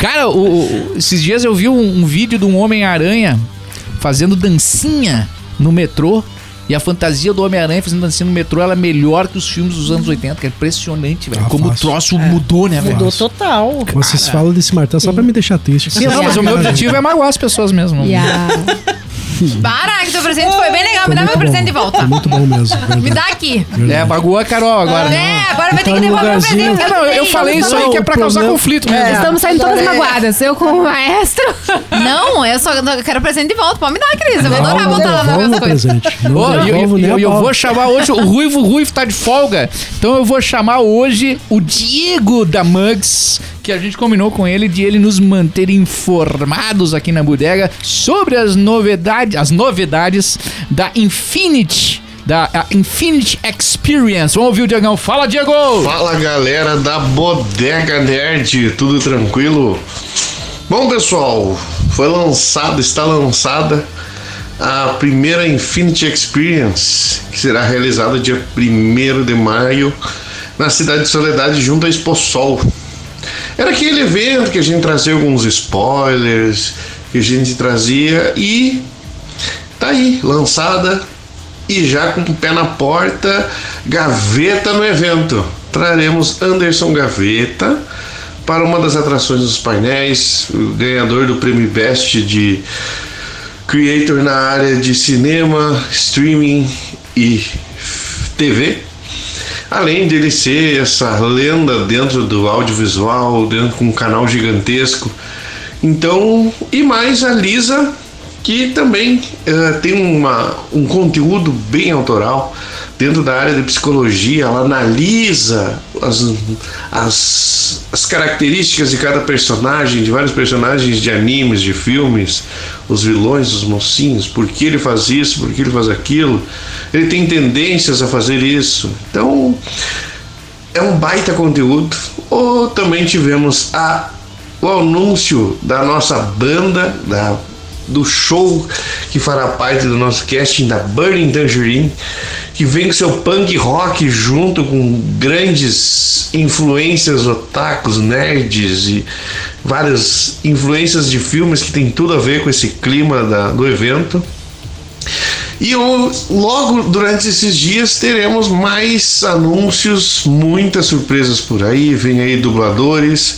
Cara, o- o- esses dias eu vi um, um vídeo de um Homem-Aranha fazendo dancinha no metrô. E a fantasia do Homem-Aranha fazendo dancinha no metrô, ela é melhor que os filmes dos anos 80, que é impressionante, velho. Ah, Como fácil. o troço mudou, né, velho? Mudou total. Vocês falam desse martelo só pra me deixar triste. Sim, não, mas o meu objetivo é magoar as pessoas mesmo. A... Para, que teu presente foi bem legal. Me dá meu muito presente bom. de volta. Foi muito bom mesmo. Me verdade. dá aqui. É, magoou a Carol agora. né? É, agora vai ter Tá que no devolver o presente. É, não, eu falei isso aí que é pra o causar problema- conflito mesmo. Estamos saindo todas magoadas. Eu com o maestro. Não, eu só quero presente de volta. Pode me dar, Cris. Eu vou adorar não voltar lá nas devolvo minhas o coisas. presente. Não Ó, e eu, eu, eu vou chamar hoje, o Ruivo Ruivo tá de folga, então eu vou chamar hoje o Diego da Mugs, que a gente combinou com ele de ele nos manter informados aqui na bodega sobre as novidades, as novidades da Infinity, da Infinity Experience. Vamos ouvir o Diegão. Fala, Diego! Fala galera da Bodega Nerd, tudo tranquilo? Bom pessoal, foi lançado, está lançada a primeira Infinity Experience, que será realizada dia 1 de maio na cidade de Soledade, junto à Expo Sol. Era aquele evento que a gente trazia alguns spoilers, que a gente trazia e tá aí, lançada e já com o pé na porta, Gaveta no evento. Traremos Anderson Gaveta para uma das atrações dos painéis, ganhador do prêmio Best de Creator na área de cinema, streaming e TV. Além dele ser essa lenda dentro do audiovisual, dentro com um canal gigantesco. Então, e mais a Lisa, que também eh, tem uma, um conteúdo bem autoral dentro da área de psicologia, ela analisa as, as, as características de cada personagem, de vários personagens de animes, de filmes, os vilões, os mocinhos, por que ele faz isso, por que ele faz aquilo. Ele tem tendências a fazer isso. Então, é um baita conteúdo. Ou também tivemos a, o anúncio da nossa banda, da, do show que fará parte do nosso casting da Burning Tangerine, que vem com seu punk rock junto com grandes influências otakus, nerds e várias influências de filmes que tem tudo a ver com esse clima da, do evento. E o- logo durante esses dias teremos mais anúncios, muitas surpresas por aí. Vem aí dubladores,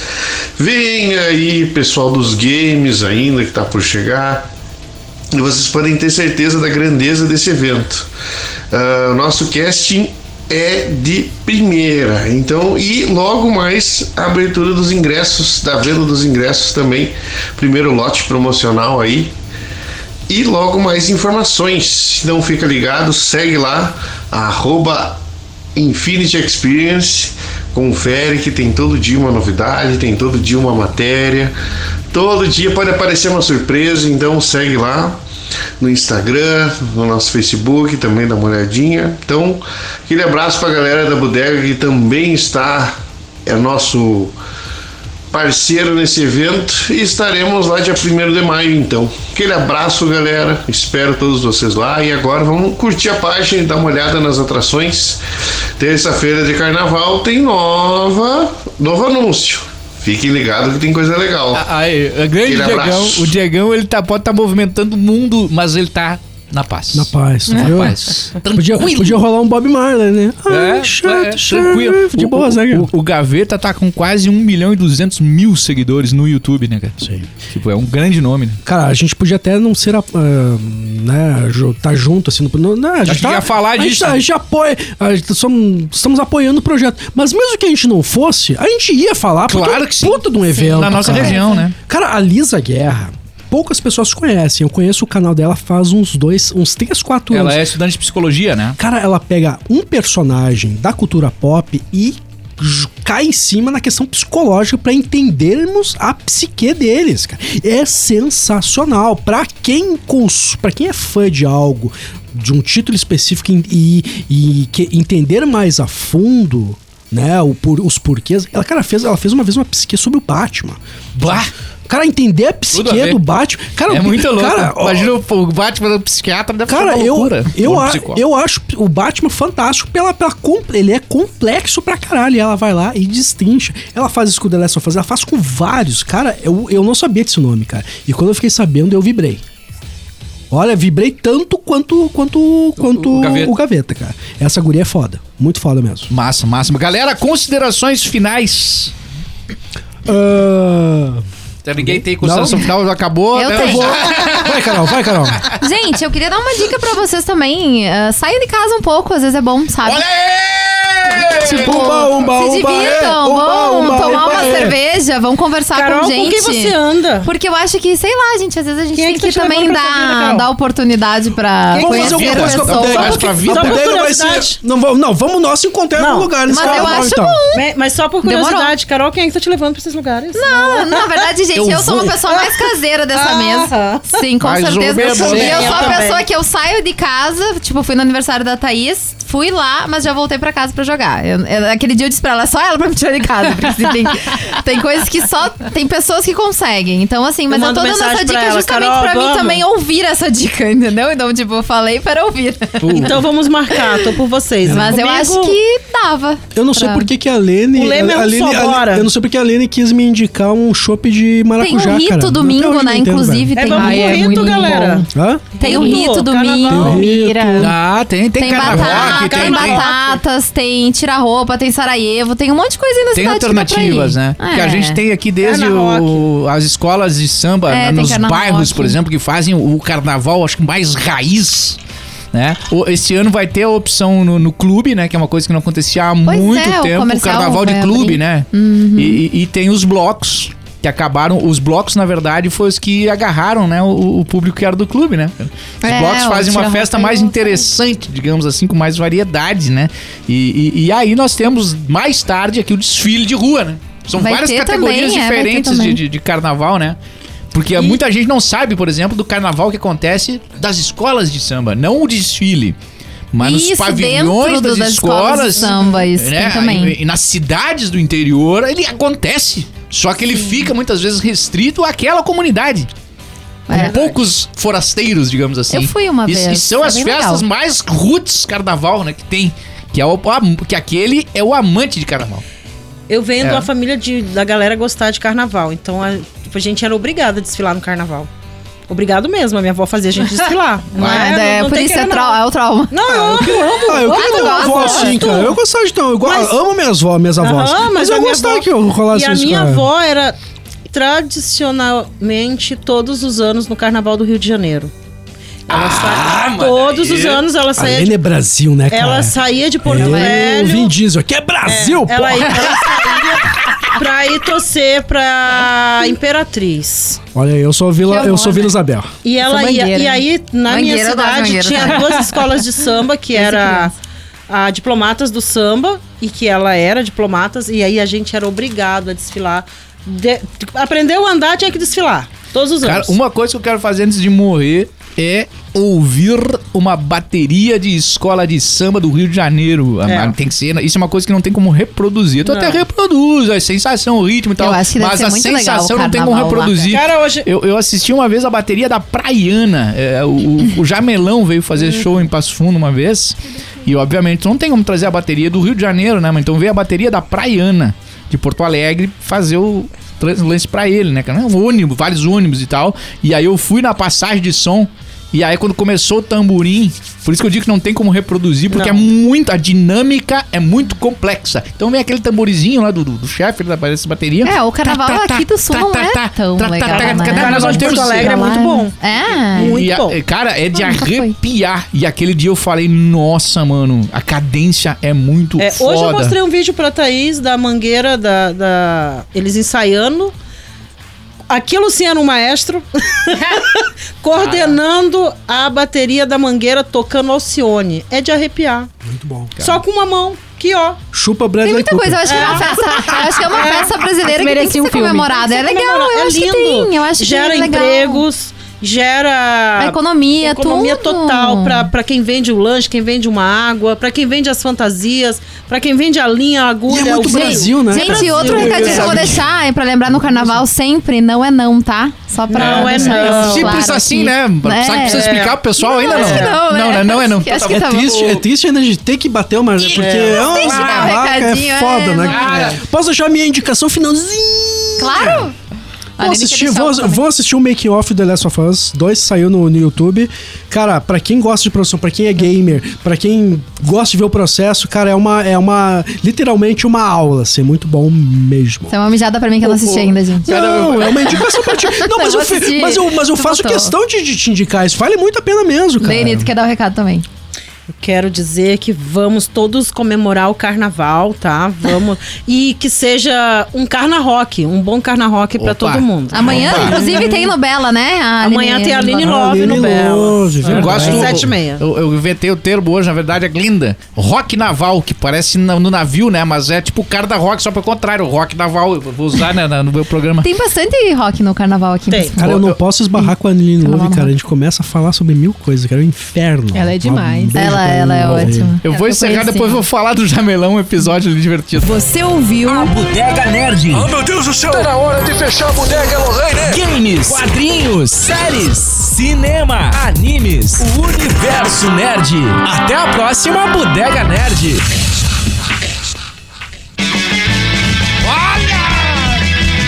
vem aí pessoal dos games ainda que está por chegar. E vocês podem ter certeza da grandeza desse evento. Ah, nosso casting é de primeira, então e logo mais a abertura dos ingressos, da venda dos ingressos também, primeiro lote promocional aí, e logo mais informações. Então fica ligado, segue lá, arroba Infinity Experience, confere que tem todo dia uma novidade, tem todo dia uma matéria, todo dia pode aparecer uma surpresa, então segue lá no Instagram, no nosso Facebook, também dá uma olhadinha. Então, aquele abraço pra galera da bodega que também está, é nosso parceiro nesse evento e estaremos lá dia 1 de maio então. Aquele abraço, galera. Espero todos vocês lá e agora vamos curtir a página e dar uma olhada nas atrações. Terça-feira de carnaval tem nova novo anúncio. Fiquem ligados que tem coisa legal. Aí, a grande Diegão, o Diegão, ele tá, pode estar movimentando o mundo, mas ele tá na paz. Na paz, Na viu? paz. Podia, podia rolar um Bob Marley, né? É, Ah, chato, é, chato, tranquilo. De O- boa, o, né, cara? o, o Gaveta tá com quase 1 milhão e 200 mil seguidores no YouTube, né, cara? Sim. Tipo, é um grande nome, né? Cara, a gente podia até não ser, ah, né, tá junto, assim, no, não, a gente Acho que tá, ia falar a gente, disso, tá- né? a gente apoia, a gente somos- estamos apoiando o projeto, mas mesmo que a gente não fosse, a gente ia falar, Claro é que sim. puta de um evento, Na nossa cara. região, né? Cara, a Lisa Guerra, poucas pessoas conhecem, eu conheço o canal dela faz uns dois, uns 3, 4 anos. Ela é estudante de psicologia, né? Cara, ela pega um personagem da cultura pop e cai em cima na questão psicológica pra entendermos a psique deles, cara. É sensacional. Pra quem cons... para quem é fã de algo, de um título específico e, e- e que entender mais a fundo, né, o por- os porquês. Ela, cara, fez, ela fez uma vez uma psique sobre o Batman. Bah! Cara, entender a a psique ver. do Batman. Cara, é muito louco. Cara, ó, Imagina o o Batman do psiquiatra deve ser Cara, uma eu, loucura. eu, um a- eu acho o Batman fantástico pela, pela ele é complexo pra caralho. E ela vai lá e destrincha. Ela faz isso com o The Last of Us, ela faz com vários. Cara, eu, eu não sabia desse nome, cara. E quando eu fiquei sabendo, eu vibrei. Olha, vibrei tanto quanto quanto quanto o o Gaveta. gaveta. cara. Essa guria é foda. Muito foda mesmo. Massa, máximo. Galera, considerações finais. Ah, Tá, Ninguém tem consideração final, acabou. Eu né? tenho. vai, Carol, vai, Carol. Gente, eu queria dar uma dica pra vocês também. Ah, saia de casa um pouco, às vezes é bom, sabe? Olha aí! Tipo, Umba, umba, se umba, é. divirtam, Umba, vão umba, tomar umba, uma é. cerveja, vão conversar Carol, com com gente. quem você anda? Porque eu acho que, sei lá, gente, às vezes a gente Quem é tem que que, tá também dar, dar oportunidade pra Quem que Vamos fazer conhecer alguma coisa com a pessoas. Mais pra vida. Bodega vai ser. Não, vamos, não, vamos nós se encontrar em Não, algum lugar. nesse mas eu acho então. bom. Mas- só por curiosidade, Carol, quem é que tá te levando pra esses lugares? Não, na verdade, gente, Eu eu, sou uma pessoa mais caseira dessa Ah. mesa. Sim, com certeza. E eu sou a pessoa que eu saio de casa, tipo, fui no aniversário da Thaís, fui lá, mas já voltei pra casa pra jogar. Eu- eu- aquele dia eu disse pra ela, é só ela pra me tirar de casa. Porque assim, tem, tem coisas que só. Tem pessoas que conseguem. Então, assim, mas eu, mando tô dando essa dica ela, justamente Carol, pra mim vamos. também ouvir essa dica, entendeu? Então, tipo, eu falei para ouvir. Então vamos marcar, tô por vocês. Mas eu Comigo- acho que dava. Eu não sei pra- por que que a Lene... O Leme é a, um a Lene, só a-. Eu não sei porque a Lene quis me indicar um chopp de Tem maracujá, o rito cara. Domingo, eu né? entendo, Inclusive, É, tem vamos Ai, pro é rito, galera. Tem o Rito, domingo. Mira. Ah, tem, tem, Tem, carnaval, tem, tem, tem, batatas, tem tira-roupa, tem Sarajevo, tem um monte de coisa aí na tem cidade que pra alternativas, ir. né? Que a É. gente tem aqui desde o- as escolas de samba É, né, tem nos bairros, por exemplo, que fazem o carnaval, acho que mais raiz. Né? O- Esse ano vai ter a opção no, no clube, né? Que é uma coisa que não acontecia há Pois muito é, o tempo. O comercial carnaval de clube, abrir. né? Uhum. E- e tem os blocos. Que acabaram. Os blocos, na verdade, foi os que agarraram, né? O, o público que era do clube, né? Os É, blocos fazem uma festa e mais interessante, digamos assim, com mais variedade, né? E, e- e aí nós temos mais tarde aqui o desfile de rua, né? São Vai várias categorias também, é, ter diferentes de, também. de- de carnaval, né? Porque muita gente não sabe, por exemplo, do carnaval que acontece das escolas de samba, não o desfile. Mas nos Isso, pavilhões dentro das, das escolas escolas, de samba, isso né? também. E, e nas cidades do interior, ele acontece. Só que ele fica muitas vezes restrito àquela comunidade. Com É. poucos forasteiros, digamos assim. Eu fui uma E- vez, E são é as festas legal. mais roots carnaval, né, que tem. Que, é o, que aquele é o amante de carnaval. Eu venho É. de uma família de, da galera gostar de carnaval. Então a, tipo, a gente era obrigada a desfilar no carnaval. Obrigado mesmo, a minha avó fazia a gente desfilar. Não Ah, é, é, não por isso é, trau- não. é o trauma. Não, eu amo, amo. Ah, eu queria ter uma avó assim, cara. Eu gostava de ter. Eu, Mas- amo minhas, avó, minhas avós. Aham, mas, a eu gostava avó- que eu rolasse E a minha cara. avó era tradicionalmente todos os anos no Carnaval do Rio de Janeiro. Ela sa... Todos os anos ela saía Lene de... é Brasil, né, cara? Ela saía de Porto É, Velho. O Vin Diesel aqui é Brasil, ela, pô! ela saía pra ir torcer pra Imperatriz. Olha, eu sou Vila, eu sou Vila né? Isabel. E ela ia. E aí, na minha cidade, tinha duas escolas de samba, que era a Diplomatas do Samba, e que ela era Diplomatas, e aí a gente era obrigado a desfilar. De- aprendeu a andar, tinha que desfilar. Todos os Cara, anos. uma coisa que eu quero fazer antes de morrer é ouvir uma bateria de escola de samba do Rio de Janeiro. É. Ah, Tem que ser, isso é uma coisa que não tem como reproduzir. Tu Não. até reproduz a sensação, o ritmo e tal. Eu acho que deve mas a sensação não tem como carnaval lá, reproduzir. Cara, hoje. Eu, eu assisti uma vez a bateria da Praiana. É, o, o- Jamelão veio fazer show em Passo Fundo uma vez. E, obviamente, tu não tem como trazer a bateria do Rio de Janeiro, né? Mas então veio a bateria da Praiana, de Porto Alegre, fazer o lance pra ele, né? cara? Um ônibus, vários ônibus e tal. E aí eu fui na passagem de som. E aí, quando começou o tamborim, por isso que eu digo que não tem como reproduzir, porque Não. é muito. A dinâmica é muito complexa. Então vem aquele tamborizinho lá do, do, do chefe da dessa bateria. É, o carnaval Tá, tá, aqui tá, do sul tá, não tá, é tá, tão tá, tá, legal, tá, né? tá, tá, Carnaval nós de temos- Porto Alegre é muito bom. É. Muito e a- bom. cara, é de arrepiar. E aquele dia eu falei, nossa, mano, a cadência é muito É, foda. hoje eu mostrei um vídeo pra Thaís da mangueira da, da- eles ensaiando. Era um maestro coordenando a bateria da mangueira tocando Alcione. É de arrepiar. Muito bom. Só com uma mão. Que ó. Chupa Tem Bradley muita Cooper. coisa, eu acho que é uma festa. Eu acho que é uma festa brasileira que tem que Merecia ser um comemorada. É legal, eu é acho lindo. que tem. Eu acho gera que é legal. empregos, gera A economia, economia tudo. total pra, pra quem vende o lanche, quem vende uma água, pra quem vende as fantasias, pra quem vende a linha, a agulha. E é muito o Brasil, né? Gente, Brasil. outro recadinho que eu vou deixar é pra lembrar no carnaval sempre, não é não, tá? Só pra Não é não. Simples claro assim, aqui. né? É. Sabe que precisa explicar pro pessoal ainda acho não. que não, né? Não, né? não é não. Acho que- acho que É tá triste, é triste ainda de ter que bater uma. Porque é, uma Tem que dar um barraca, recadinho, é foda, é, né? não. Posso deixar minha indicação finalzinha? Claro! Vou assistir, vou, vou assistir o Making Off The Last of Us 2, saiu no, no YouTube. Cara, pra quem gosta de produção, pra quem é gamer, pra quem gosta de ver o processo, cara, é uma, é uma literalmente uma aula, assim, muito bom mesmo. Isso é uma mijada pra mim que eu não assisti ainda, gente. Não, é uma indicação pra ti. Não, mas Eu mas eu, mas eu faço botou. questão de, de te indicar isso. Vale muito a pena mesmo, cara. Leni, tu quer dar o recado também. Eu quero dizer que vamos todos comemorar o carnaval, tá? Vamos. e que seja um carna rock, um bom carna rock pra Opa. todo mundo. Amanhã, inclusive, tem no Bela, né? A Amanhã Aline- tem a Aline Love Aline no Bela. Love, Eu gosto. Sete e meia. Eu, eu inventei o termo hoje, na verdade, é Glinda. Rock naval, que parece no, navio, né? Mas é tipo o cara da rock, só pro contrário. Rock naval, eu vou usar né, no meu programa. Tem bastante rock no carnaval aqui. Tem. Cara, eu não posso esbarrar com a Aline Ela Love, cara. A gente começa a falar sobre mil coisas, cara. É um inferno. Ela é demais. Beijo Ela, ela é Aline Love. ótima. Eu vou Eu encerrar, conheci. depois vou falar do Jamelão, um episódio divertido. Você ouviu a Bodega Nerd. Oh, meu Deus do céu! Tá na hora de fechar a bodega, Lorraine! Games, quadrinhos, séries, cinema, animes, o universo nerd. Até a próxima Bodega Nerd.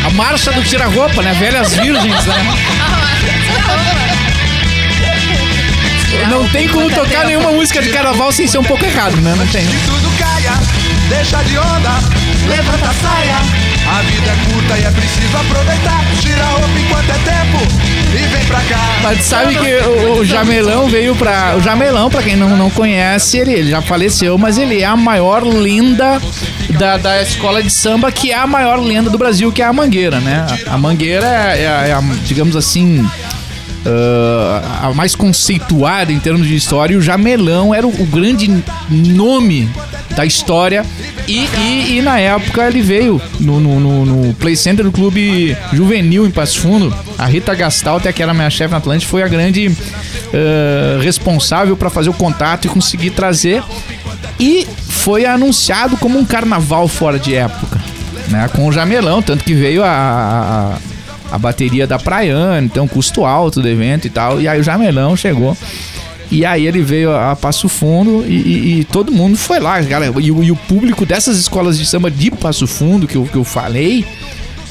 A marcha do tira-roupa, né? Velhas virgens, né? Não tem como tocar nenhuma música de carnaval sem ser um pouco errado, né? Não tem. Tudo caia, deixa de onda, levanta a saia. A vida é curta e é preciso aproveitar. Tira a roupa enquanto é tempo e vem pra cá. Mas sabe que o, o Jamelão veio pra. O Jamelão, pra quem não, não conhece, ele, ele já faleceu, mas ele é a maior lenda da, da escola de samba, que é a maior lenda do Brasil, que é a Mangueira, né? A, a Mangueira é, é é a, digamos assim. Ah, a mais conceituada em termos de história, e o Jamelão era o, o grande nome da história. E, e- e na época ele veio no, no, no- no Play Center do Clube Juvenil em Passo Fundo. A Rita Gastalter, que era minha chefe na Atlântica, foi a grande ah, responsável para fazer o contato e conseguir trazer. E foi anunciado como um carnaval fora de época, né? Com o Jamelão, tanto que veio a, a, a bateria da Praiana, então custo alto do evento e tal. E aí o Jamelão chegou. E aí ele veio a Passo Fundo e, e- e todo mundo foi lá, galera. E, o- e o público dessas escolas de samba de Passo Fundo, que eu, que eu falei,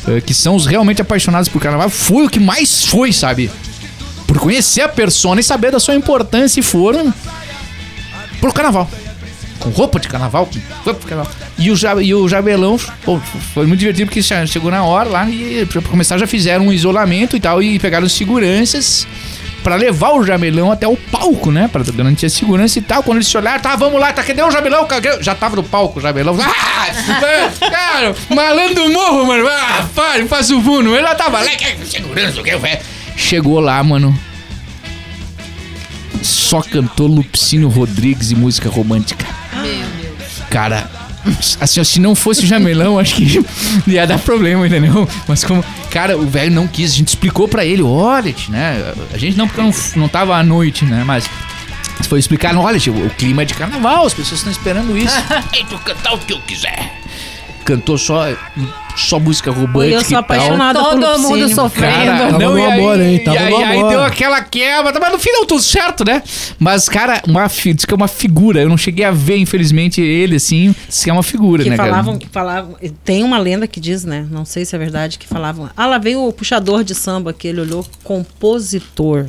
eh, que são os realmente apaixonados por carnaval, foi o que mais foi, sabe? Por conhecer a persona e saber da sua importância e foram pro carnaval. Com roupa de carnaval, com roupa de carnaval. E o, Ja- e o Jabelão, pô, foi muito divertido porque che- chegou na hora lá e pra começar já fizeram um isolamento e tal e pegaram seguranças pra levar o Jamelão até o palco, né? Pra garantir a segurança e tal. Quando eles se olharam, tá, vamos lá, tá, cadê o Jamelão? Cadê? Já tava no palco o Jamelão. Ah, cara, malandro morro, mano. Ah, para, faz o fundo. Ele já tava lá, segurança, o que, velho? Chegou lá, mano. Só cantou Lupicínio Rodrigues e música romântica. Cara, assim, se não fosse o Jamelão, acho que ia dar problema, entendeu? Mas como, cara, o velho não quis, a gente explicou pra ele, olha, né? A gente não, porque não, não tava à noite, né? Mas foi explicar, olha, o clima é de carnaval, as pessoas estão esperando isso. Ei, tu cantar o que eu quiser. Cantou só, só música romântica E eu sou apaixonada por Todo mundo sofrendo. Cara, Tava não, no e aí, amor, hein? Tava e aí, no aí amor. deu aquela quebra, mas no final tudo certo, né? Mas, cara, uma, diz que é uma figura. Eu não cheguei a ver, infelizmente, ele, assim. Diz que é uma figura, Que né, falavam, cara? que falavam. Tem uma lenda que diz, né? Não sei se é verdade, que falavam. Ah, lá veio o puxador de samba, que ele olhou compositor.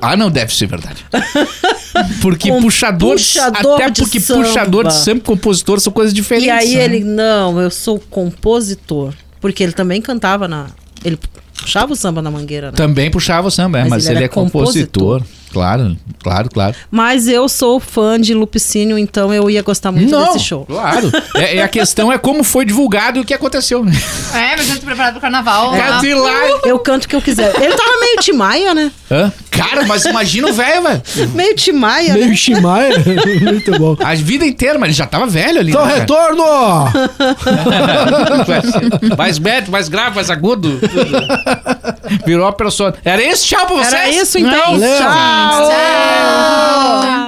Ah, não, deve ser verdade. Porque Com puxador, puxador até porque samba. puxador de samba e compositor são coisas diferentes. E aí né? ele, não, eu sou compositor. Porque ele também cantava na. Ele puxava o samba na mangueira, né? Também puxava o samba, é, Mas mas, ele ele, é compositor. Claro, claro, claro. Mas eu sou fã de Lupicínio, então eu ia gostar muito não, desse show. claro. É, é a questão é como foi divulgado e o que aconteceu, né? É, mas eu tô preparado pro carnaval. Lá. sei lá. Eu canto o que eu quiser. Ele tava meio Timaya, né? Hã? Cara, mas imagina o velho, velho. Meio Timaya, né? Meio Shimaia. Muito bom. A vida inteira, mas ele já tava velho ali. Então, né, retorno! mais médio, mais grave, mais agudo. Virou a persona. Era esse? Tchau pra vocês? Era isso então. Não é Ciao.